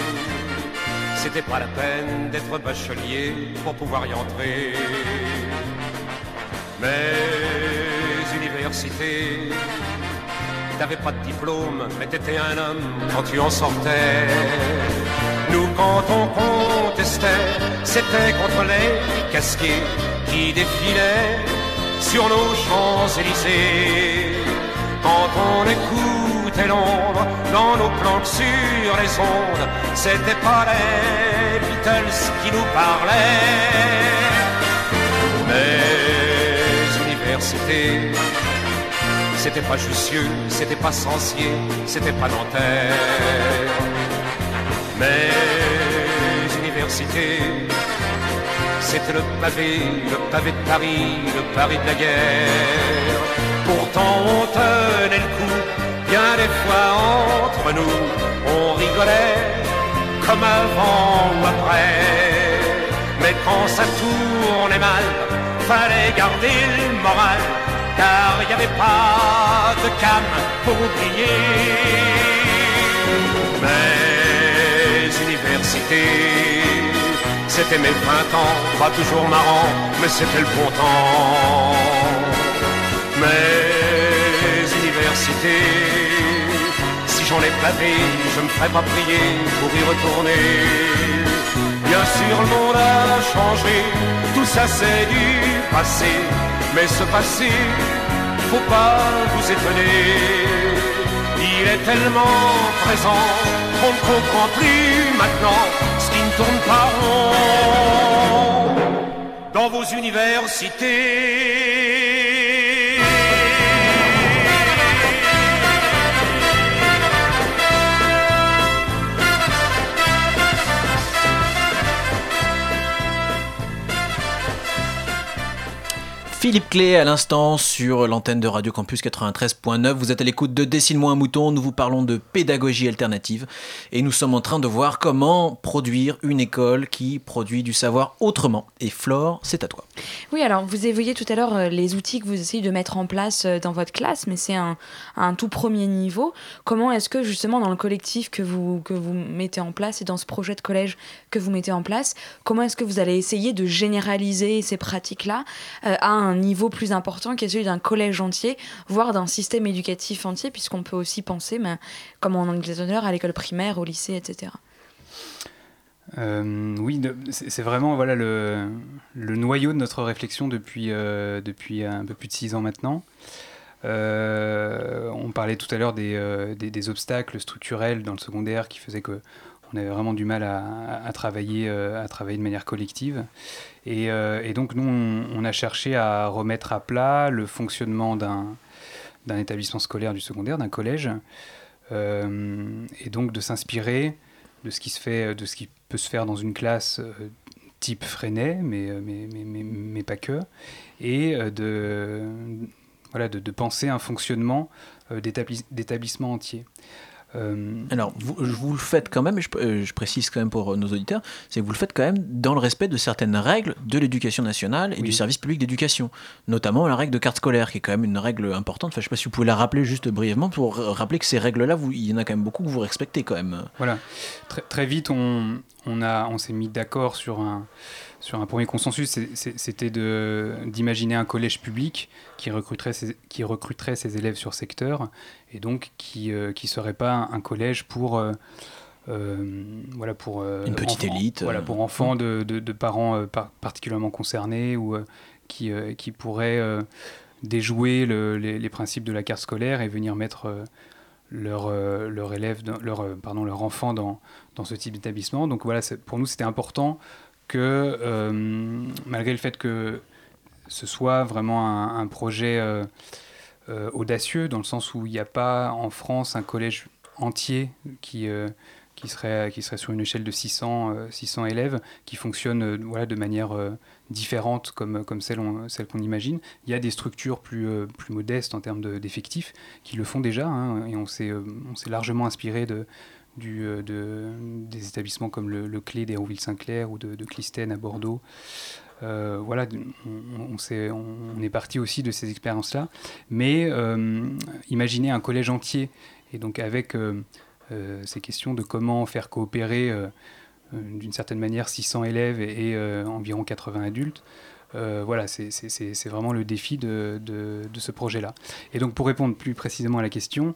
c'était pas la peine d'être bachelier pour pouvoir y entrer. Mais universités, T'avais pas de diplôme, mais t'étais un homme quand tu en sortais. Nous, quand on contestait, c'était contre les casqués qui défilaient sur nos Champs-Élysées. Quand on écoutait l'ombre dans nos planques sur les ondes, c'était pas les Beatles qui nous parlaient. Mais universités, c'était pas Jussieu, c'était pas Sancier, c'était pas Nanterre. Mais universités, c'était le pavé, le pavé de Paris, le Paris de la guerre. Pourtant on tenait le coup, bien des fois entre nous, on rigolait comme avant ou après. Mais quand ça tournait mal, fallait garder le moral, car il n'y avait pas de cam pour oublier. Mes universités, c'était mes printemps, pas toujours marrant, mais c'était le bon temps. Mes universités, si j'en ai pavé, je me ferais pas prier pour y retourner. Bien sûr, le monde a changé, tout ça c'est du passé, mais ce passé, faut pas vous étonner. Il est tellement présent qu'on ne comprend plus maintenant dans vos universités. Philippe Clé à l'instant sur l'antenne de Radio Campus 93.9. Vous êtes à l'écoute de Dessine-moi un mouton. Nous vous parlons de pédagogie alternative et nous sommes en train de voir comment produire une école qui produit du savoir autrement. Et Flore, c'est à toi. Oui, alors vous évoquiez tout à l'heure euh, les outils que vous essayez de mettre en place euh, dans votre classe, mais c'est un, un tout premier niveau. Comment est-ce que justement dans le collectif que vous, que vous mettez en place et dans ce projet de collège que vous mettez en place, comment est-ce que vous allez essayer de généraliser ces pratiques-là euh, à un niveau plus important qui est celui d'un collège entier, voire d'un système éducatif entier, puisqu'on peut aussi penser, mais, comme en Angleterre, à l'école primaire, au lycée, etc. Euh, oui, c'est vraiment voilà, le, noyau de notre réflexion depuis, euh, depuis un peu plus de six ans maintenant. Euh, on parlait tout à l'heure des obstacles structurels dans le secondaire qui faisaient que on avait vraiment du mal à, euh, travailler de manière collective. Et, euh, donc nous, on, a cherché à remettre à plat le fonctionnement d'un établissement scolaire du secondaire, d'un collège, euh, et donc de s'inspirer de ce qui de ce qui peut se faire dans une classe type Freinet, mais, pas que, et de, voilà, de, penser un fonctionnement d'établis- d'établissement entier. Euh, Alors, vous, vous le faites quand même, et je, euh, je précise quand même pour euh, nos auditeurs, c'est que vous le faites quand même dans le respect de certaines règles de l'éducation nationale et Oui. du service public d'éducation, notamment la règle de carte scolaire, qui est quand même une règle importante. Enfin, je ne sais pas si vous pouvez la rappeler juste brièvement pour rappeler que ces règles-là, il y en a quand même beaucoup que vous respectez quand même. Voilà. Très, très vite, on, on, a, on s'est mis d'accord sur un, sur un premier consensus. C'était d'imaginer un collège public qui recruterait, ses, qui recruterait ses élèves sur secteur et donc qui ne qui serait pas un, collège pour. euh, euh, voilà pour euh, Une petite enfants- élite, voilà euh, pour enfants de, de- de parents euh, par- particulièrement concernés ou euh, qui, euh, qui pourraient euh, déjouer le- les, les principes de la carte scolaire et venir mettre euh, leur, euh, leur élève, dans- leur, euh, pardon, leur enfant dans, dans ce type d'établissement. Donc voilà, pour nous, c'était important que, euh, malgré le fait que ce soit vraiment un, projet euh, euh, audacieux, dans le sens où il n'y a pas en France un collège entier qui, qui, serait, qui serait sur une échelle de 600, euh, 600 élèves, qui fonctionne voilà, de manière différente comme, comme celle, on- celle qu'on imagine. Il y a des structures plus, plus modestes en termes de- d'effectifs qui le font déjà, hein, et on s'est on s'est largement inspiré de, euh, de, des établissements comme le, le Clé d'Hérouville-Saint-Clair ou de, Clistène à Bordeaux. Euh, voilà, on, est parti aussi de ces expériences-là. Mais euh, imaginer un collège entier, et donc avec ces questions de comment faire coopérer d'une certaine manière 600 élèves et, environ 80 adultes, euh, voilà, c'est- vraiment le défi de, de- ce projet-là. Et donc pour répondre plus précisément à la question,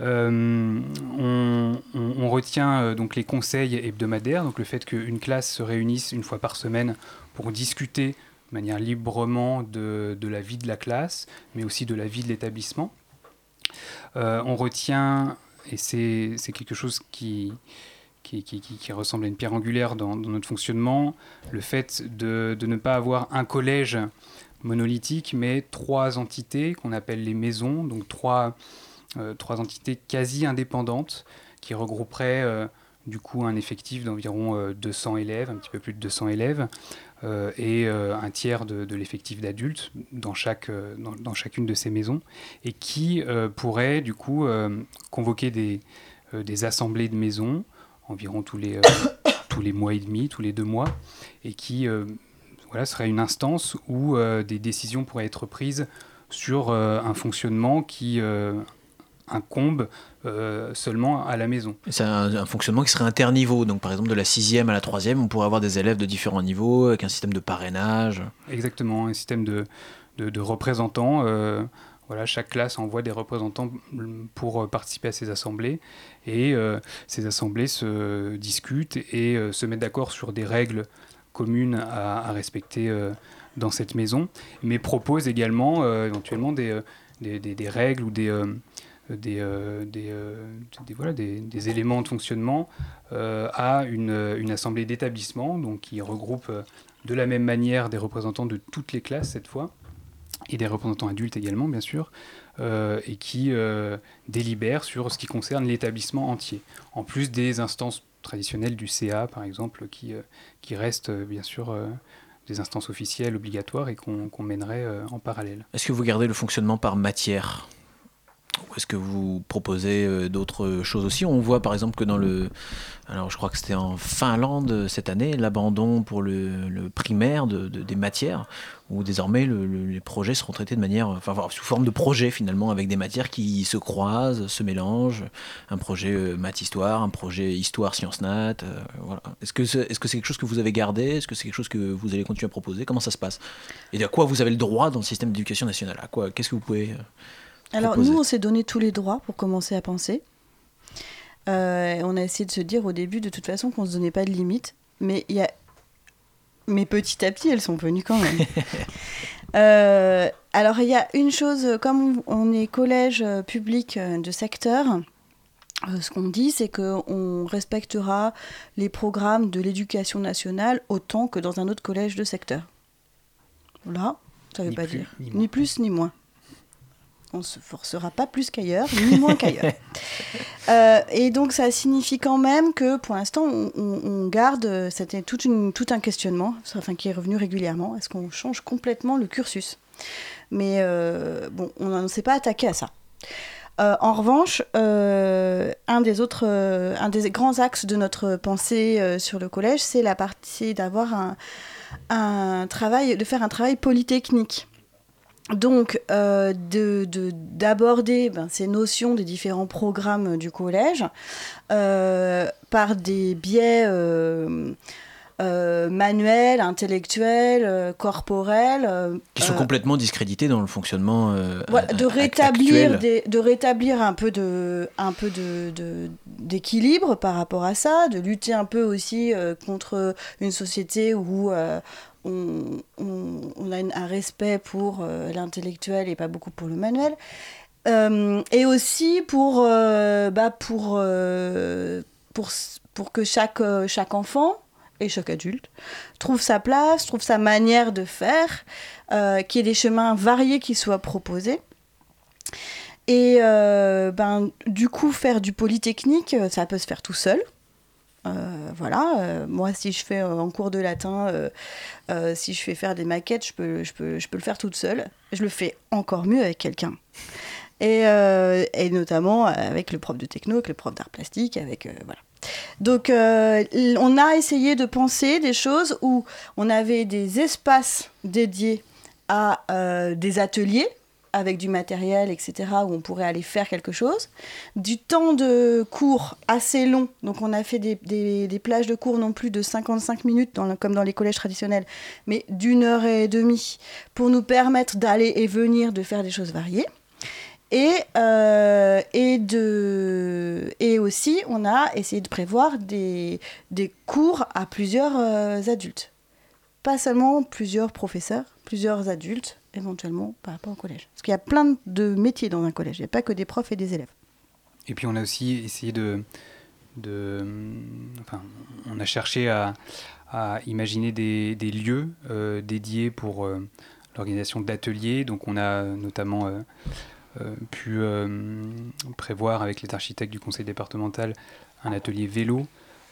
euh, on, on- retient euh, donc les conseils hebdomadaires, donc le fait qu'une classe se réunisse une fois par semaine pour discuter de manière librement de, de la vie de la classe, mais aussi de la vie de l'établissement. On retient, et c'est quelque chose qui, qui, qui- ressemble à une pierre angulaire dans, notre fonctionnement, le fait de, ne pas avoir un collège monolithique, mais trois entités qu'on appelle les maisons, donc trois, euh, entités quasi indépendantes qui regrouperaient euh, du coup un effectif d'environ euh, 200 élèves, un petit peu plus de 200 élèves, euh, et un tiers de, l'effectif d'adultes dans, chaque, dans, chacune de ces maisons, et qui pourraient du coup convoquer des assemblées de maisons, environ tous les, euh, tous les mois et demi, tous les deux mois, et qui euh, voilà, serait une instance où euh, des décisions pourraient être prises sur un fonctionnement qui incombe euh, seulement à la maison. C'est un, un fonctionnement qui serait interniveau. Donc, par exemple, de la sixième à la troisième, on pourrait avoir des élèves de différents niveaux avec un système de parrainage. Exactement, un système de, de, de représentants. euh, voilà, chaque classe envoie des représentants pour euh, participer à ces assemblées. Et euh, ces assemblées se discutent et euh, se mettent d'accord sur des règles communes à, respecter dans cette maison, mais proposent également éventuellement des, règles ou des, éléments de fonctionnement à une, une assemblée d'établissement donc qui regroupe de la même manière des représentants de toutes les classes cette fois et des représentants adultes également, bien sûr, euh, et qui euh, délibèrent sur ce qui concerne l'établissement entier, en plus des instances traditionnelles du CA, par exemple, qui, euh, restent bien sûr des instances officielles obligatoires et qu'on mènerait en parallèle. Est-ce que vous gardez le fonctionnement par matière? Ou est-ce que vous proposez euh, d'autres choses aussi? On voit par exemple que dans le... Alors je crois que c'était en Finlande euh, cette année, l'abandon pour le, le primaire de, de- des matières, où désormais le- le- les projets seront traités de manière... Enfin sous forme de projet finalement, avec des matières qui se croisent, se mélangent. Un projet euh, maths-histoire, un projet histoire-sciences-nat. Est-ce que c'est est -ce c'est quelque chose que vous avez gardé? Est-ce que c'est quelque chose que vous allez continuer à proposer? Comment ça se passe? Et à quoi vous avez le droit dans le système d'éducation nationale? Qu'est-ce que vous pouvez... Alors nous, on s'est donné tous les droits pour commencer à penser. Euh, on a essayé de se dire au début, de toute façon, qu'on se donnait pas de limites. Mais y a... Mais petit à petit, elles sont venues quand même. Euh, alors il y a une chose, comme on est collège euh, public de secteur, euh, ce qu'on dit, c'est qu'on respectera les programmes de l'éducation nationale autant que dans un autre collège de secteur. Voilà, ça veut Ni pas plus, dire ni plus ni moins. On se forcera pas plus qu'ailleurs, ni moins qu'ailleurs. Euh, et donc ça signifie quand même que pour l'instant on, garde, c'était tout un questionnement, enfin qui est revenu régulièrement, est-ce qu'on change complètement le cursus? Mais euh, bon, on ne s'est pas attaqué à ça. Euh, en revanche, euh, un des autres, euh, un des grands axes de notre pensée sur le collège, c'est la partie d'avoir un, un travail, de faire un travail polytechnique. Donc, euh, de- de- d'aborder ben, ces notions des différents programmes du collège euh, par des biais euh, euh, manuels, intellectuels, corporels. qui sont complètement discrédités dans le fonctionnement voilà, de rétablir des, de rétablir un peu de un peu d'équilibre par rapport à ça de lutter un peu aussi contre une société où on, a un respect pour euh, l'intellectuel et pas beaucoup pour le manuel Euh, et aussi pour euh, bah, pour pour pour que chaque chaque enfant et chaque adulte trouve sa place, trouve sa manière de faire, qu'il y ait des chemins variés qui soient proposés. Et ben, du coup, faire du polytechnique, ça peut se faire tout seul. Euh, voilà, euh, moi si je fais euh, en cours de latin, euh, si je fais faire des maquettes, je peux, je, peux, je peux le faire toute seule. Je le fais encore mieux avec quelqu'un. Et, et notamment avec le prof de techno, avec le prof d'art plastique, avec... voilà. Donc on a essayé de penser des choses où on avait des espaces dédiés à des ateliers avec du matériel, etc., où on pourrait aller faire quelque chose. Du temps de cours assez long, donc on a fait des, plages de cours non plus de 55 minutes, comme dans les collèges traditionnels, mais d'une heure et demie, pour nous permettre d'aller et venir, de faire des choses variées. Et, euh, aussi, on a essayé de prévoir des, des cours à plusieurs euh, adultes. Pas seulement plusieurs professeurs, plusieurs adultes, éventuellement par rapport au collège. Parce qu'il y a plein de métiers dans un collège, il n'y a pas que des profs et des élèves. Et puis on a aussi essayé de, enfin, on a cherché à, imaginer des, lieux euh, dédiés pour euh, l'organisation d'ateliers. Donc on a notamment euh, pu prévoir avec les architectes du conseil départemental un atelier vélo.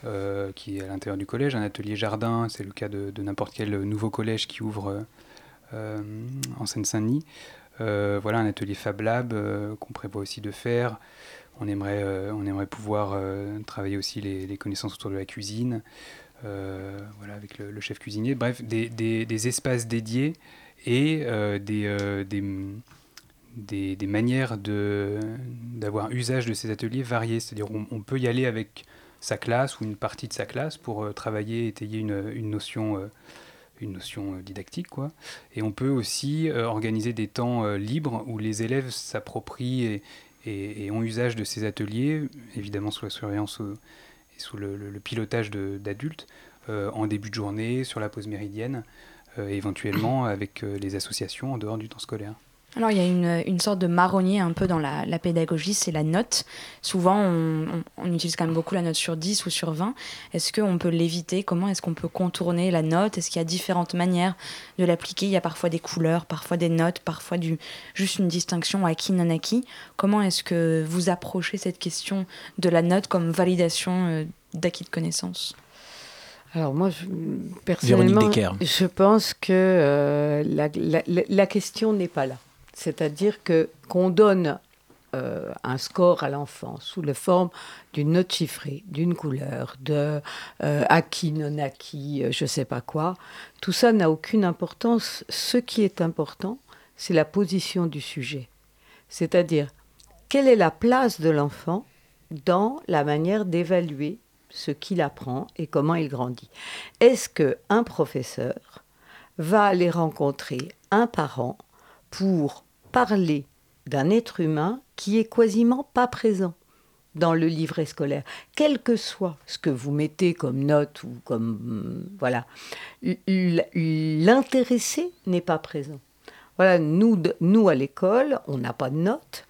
Euh, qui est à l'intérieur du collège, un atelier jardin, c'est le cas de, n'importe quel nouveau collège qui ouvre euh, en Seine-Saint-Denis. Euh, voilà un atelier Fab Lab qu'on prévoit aussi de faire. On aimerait, on aimerait pouvoir travailler aussi les, connaissances autour de la cuisine, voilà, avec le, chef cuisinier. Bref, des, des- espaces dédiés et des, des, des, des manières d'avoir usage de ces ateliers variés. C'est-à-dire on, on peut y aller avec sa classe ou une partie de sa classe pour euh, travailler, étayer une, une notion, euh, une notion euh, didactique. Quoi. Et on peut aussi organiser des temps libres où les élèves s'approprient et, et- ont usage de ces ateliers, évidemment sous la surveillance et sous le, pilotage d'adultes, en début de journée, sur la pause méridienne, éventuellement avec les associations en dehors du temps scolaire. Alors il y a une, une sorte de marronnier un peu dans la, la pédagogie, c'est la note. Souvent on, on- on utilise quand même beaucoup la note sur 10 ou sur 20. Est-ce qu'on peut l'éviter? Comment est-ce qu'on peut contourner la note? Est-ce qu'il y a différentes manières de l'appliquer? Il y a parfois des couleurs, parfois des notes, parfois du, juste une distinction acquis, non acquis. Comment est-ce que vous approchez cette question de la note comme validation euh, d'acquis de connaissances? Alors moi, je, personnellement, je pense que euh, la- la- la question n'est pas là. C'est-à-dire que qu'on donne euh, un score à l'enfant sous la forme d'une note chiffrée, d'une couleur, de euh, acquis, non acquis, euh, je ne sais pas quoi, tout ça n'a aucune importance. Ce qui est important, c'est la position du sujet. C'est-à-dire, quelle est la place de l'enfant dans la manière d'évaluer ce qu'il apprend et comment il grandit? Est-ce que un professeur va aller rencontrer un parent pour parler d'un être humain qui est quasiment pas présent dans le livret scolaire, quel que soit ce que vous mettez comme note ou comme hum, voilà, l'intéressé n'est pas présent. Voilà, nous, nous à l'école, on n'a pas de notes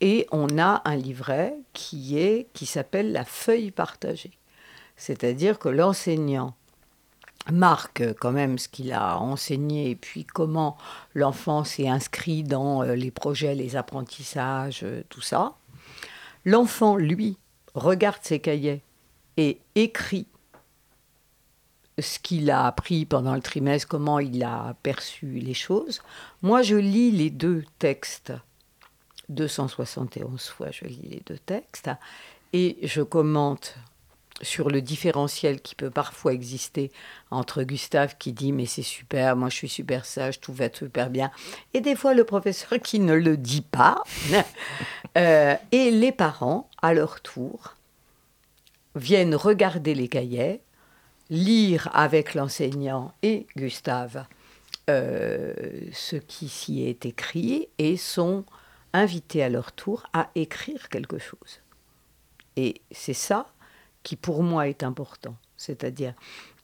et on a un livret qui est qui s'appelle la feuille partagée. C'est-à-dire que l'enseignant marque quand même ce qu'il a enseigné et puis comment l'enfant s'est inscrit dans euh, les projets, les apprentissages, euh, tout ça. L'enfant, lui, regarde ses cahiers et écrit ce qu'il a appris pendant le trimestre, comment il a perçu les choses. Moi, je lis les deux textes, 271 fois je lis les deux textes, et je commente sur le différentiel qui peut parfois exister entre Gustave qui dit mais c'est super, moi je suis super sage, tout va super bien, et des fois le professeur qui ne le dit pas, Euh, et les parents, à leur tour, viennent regarder les cahiers, lire avec l'enseignant et Gustave euh, ce qui s'y est écrit et sont invités à leur tour à écrire quelque chose. Et c'est ça qui pour moi est important, c'est-à-dire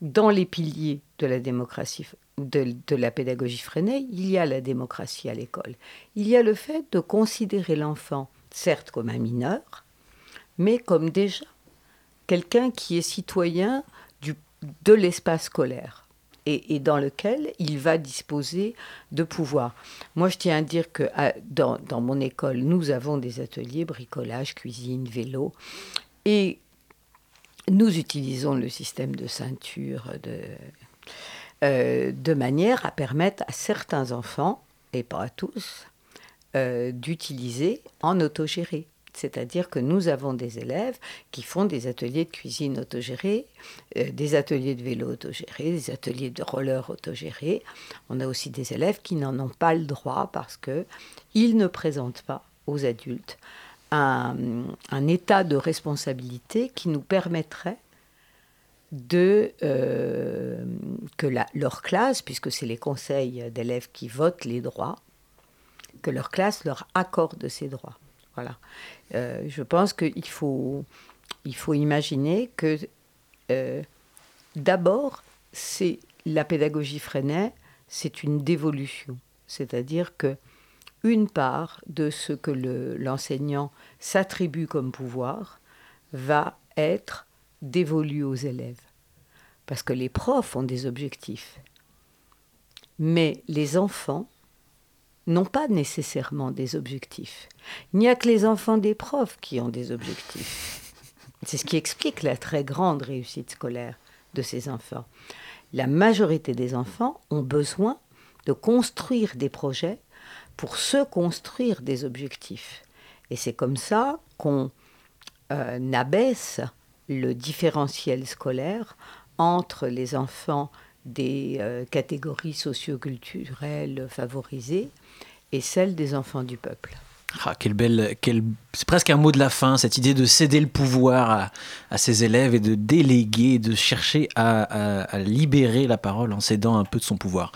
dans les piliers de la démocratie, de, de la pédagogie freinée, il y a la démocratie à l'école. Il y a le fait de considérer l'enfant, certes comme un mineur, mais comme déjà quelqu'un qui est citoyen du, de l'espace scolaire et, dans lequel il va disposer de pouvoir. Moi, je tiens à dire que dans, dans mon école, nous avons des ateliers bricolage, cuisine, vélo, et nous utilisons le système de ceinture de, euh, de manière à permettre à certains enfants, et pas à tous, euh, d'utiliser en autogéré. C'est-à-dire que nous avons des élèves qui font des ateliers de cuisine autogérés, euh, des ateliers de vélo autogérés, des ateliers de roller autogérés. On a aussi des élèves qui n'en ont pas le droit parce que ils ne présentent pas aux adultes un, un état de responsabilité qui nous permettrait de euh, que leur classe, puisque c'est les conseils d'élèves qui votent les droits, que leur classe leur accorde ces droits. Voilà. Euh, je pense qu'il faut, il faut imaginer que euh, d'abord, c'est la pédagogie Freinet, c'est une dévolution, c'est-à-dire que une part de ce que le- l'enseignant s'attribue comme pouvoir va être dévolue aux élèves. Parce que les profs ont des objectifs. Mais les enfants n'ont pas nécessairement des objectifs. Il n'y a que les enfants des profs qui ont des objectifs. C'est ce qui explique la très grande réussite scolaire de ces enfants. La majorité des enfants ont besoin de construire des projets pour se construire des objectifs. Et c'est comme ça qu'on euh, abaisse le différentiel scolaire entre les enfants des euh, catégories socioculturelles favorisées et celles des enfants du peuple. Ah, quelle belle, quelle... C'est presque un mot de la fin, cette idée de céder le pouvoir à, à ses élèves et de déléguer, de chercher à, à- à libérer la parole en cédant un peu de son pouvoir.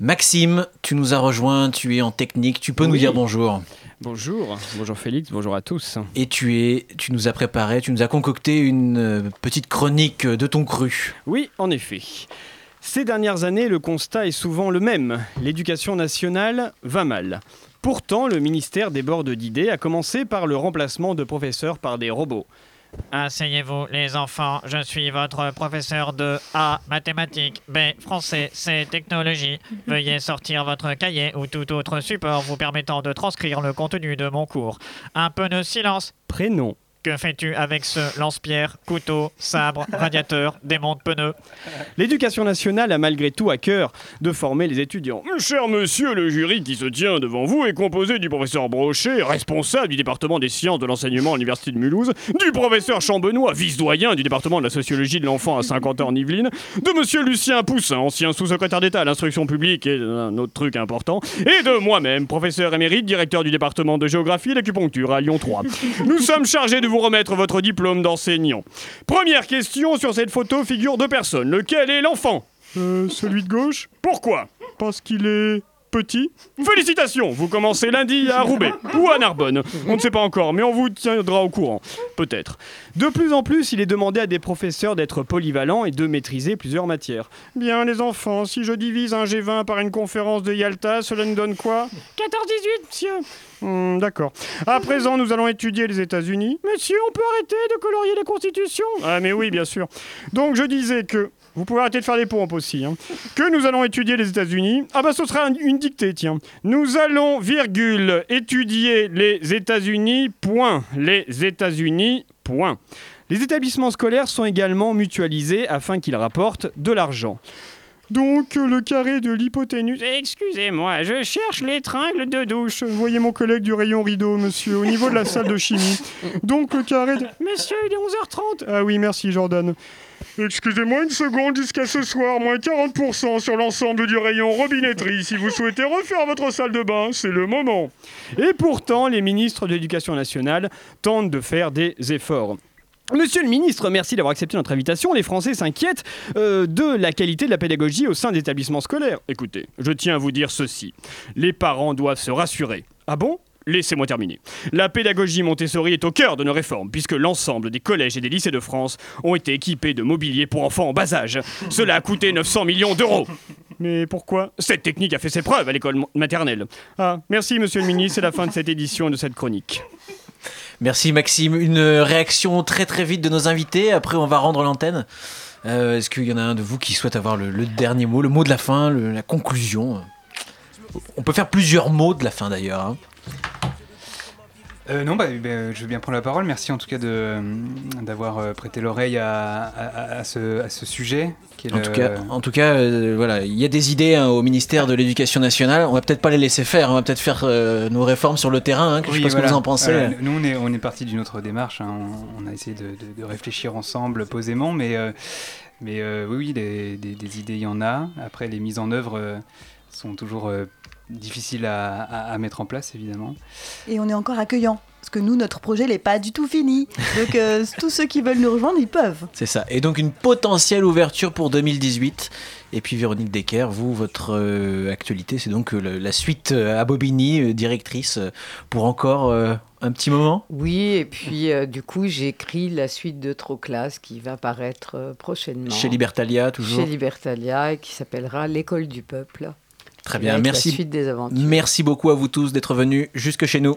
Maxime, tu nous as rejoint, tu es en technique, tu peux nous dire bonjour. Bonjour, bonjour Félix, bonjour à tous. Et tu es, tu nous as préparé, tu nous as concocté une euh, petite chronique de ton cru. Oui, en effet. Ces dernières années, le constat est souvent le même. L'éducation nationale va mal. Pourtant, le ministère déborde d'idées, à commencer par le remplacement de professeurs par des robots. Asseyez-vous, les enfants. Je suis votre professeur de A. Mathématiques, B. Français, C. Technologie. Veuillez sortir votre cahier ou tout autre support vous permettant de transcrire le contenu de mon cours. Un peu de silence. Prénom. Que fais-tu avec ce lance-pierre, couteau, sabre, radiateur, démonte pneu L'éducation nationale a malgré tout à cœur de former les étudiants. Cher monsieur, le jury qui se tient devant vous est composé du professeur Brochet, responsable du département des sciences de l'enseignement à l'université de Mulhouse, du professeur Chambenois, vice-doyen du département de la sociologie de l'enfant à 50 ans en Yvelines, de monsieur Lucien Poussin, ancien sous-secrétaire d'État à l'instruction publique et un autre truc important, et de moi-même, professeur émérite, directeur du département de géographie et d'acupuncture à Lyon 3. Nous sommes chargés de vous remettre votre diplôme d'enseignant. Première question, sur cette photo figure deux personnes. Lequel est l'enfant? Euh, Celui de gauche? Pourquoi? Parce qu'il est petit Félicitations Vous commencez lundi à Roubaix ou à Narbonne. On ne sait pas encore, mais on vous tiendra au courant. Peut-être. De plus en plus, il est demandé à des professeurs d'être polyvalents et de maîtriser plusieurs matières. Bien, les enfants, si je divise un G20 par une conférence de Yalta, cela nous donne quoi? 14-18, monsieur Hmm, D'accord. À présent, nous allons étudier les États-Unis. Monsieur, on peut arrêter de colorier les constitutions Ah, mais oui, bien sûr. Donc, je disais que. Vous pouvez arrêter de faire des pompes aussi. hein. Que nous allons étudier les États-Unis. Ah, bah, ce sera un- une dictée, tiens. Nous allons, virgule, étudier les États-Unis, point. Les États-Unis, point. Les établissements scolaires sont également mutualisés afin qu'ils rapportent de l'argent. Donc, le carré de l'hypoténuse. Excusez-moi, je cherche l'étringle de douche. Voyez mon collègue du rayon rideau, monsieur, au niveau de la salle de chimie. Donc, le carré de. Monsieur, il est 11h30. Ah oui, merci, Jordan. Excusez-moi une seconde, jusqu'à ce soir, moins 40% sur l'ensemble du rayon robinetterie. Si vous souhaitez refaire votre salle de bain, c'est le moment. Et pourtant, les ministres de l'Éducation nationale tentent de faire des efforts. Monsieur le ministre, merci d'avoir accepté notre invitation. Les Français s'inquiètent euh, de la qualité de la pédagogie au sein des établissements scolaires. Écoutez, je tiens à vous dire ceci. Les parents doivent se rassurer. Ah bon? Laissez-moi terminer. La pédagogie Montessori est au cœur de nos réformes, puisque l'ensemble des collèges et des lycées de France ont été équipés de mobilier pour enfants en bas âge. Cela a coûté 900 millions d'euros. Mais pourquoi? Cette technique a fait ses preuves à l'école maternelle. Ah, merci monsieur le ministre, c'est la fin de cette édition et de cette chronique. Merci Maxime. Une réaction très très vite de nos invités. Après, on va rendre l'antenne. Euh, Est-ce qu'il y en a un de vous qui souhaite avoir le, le dernier mot, le mot de la fin, le- la conclusion? On peut faire plusieurs mots de la fin d'ailleurs. hein. Euh, non, bah, bah, je veux bien prendre la parole. Merci en tout cas d'avoir euh, prêté l'oreille à, à- à ce, à ce sujet. qui est En le- tout cas, en tout cas euh, voilà, il y a des idées hein, au ministère de l'Éducation nationale. On va peut-être pas les laisser faire. On va peut-être faire nos réformes sur le terrain. hein, que je sais Oui, pas ce que voilà. vous en pensez. Voilà. Nous, on est, on est parti d'une autre démarche. hein. On, on a essayé de, de- de réfléchir ensemble posément, mais, mais oui, oui, des, des- des idées, il y en a. Après, les mises en œuvre sont toujours difficiles à, à- à mettre en place, évidemment. Et on est encore accueillant. Parce que nous, notre projet n'est pas du tout fini. Donc euh, tous ceux qui veulent nous rejoindre, ils peuvent. C'est ça. Et donc une potentielle ouverture pour 2018. Et puis Véronique Decker, vous, votre euh, actualité, c'est donc euh, la suite euh, à Bobigny, euh, directrice, pour encore euh, un petit moment? Oui, et puis euh, du coup, j'écris la suite de Troclas qui va paraître euh, prochainement. Chez Libertalia, toujours Chez Libertalia, et qui s'appellera L'école du peuple. Très bien, avec merci. La suite des aventures. Merci beaucoup à vous tous d'être venus jusque chez nous.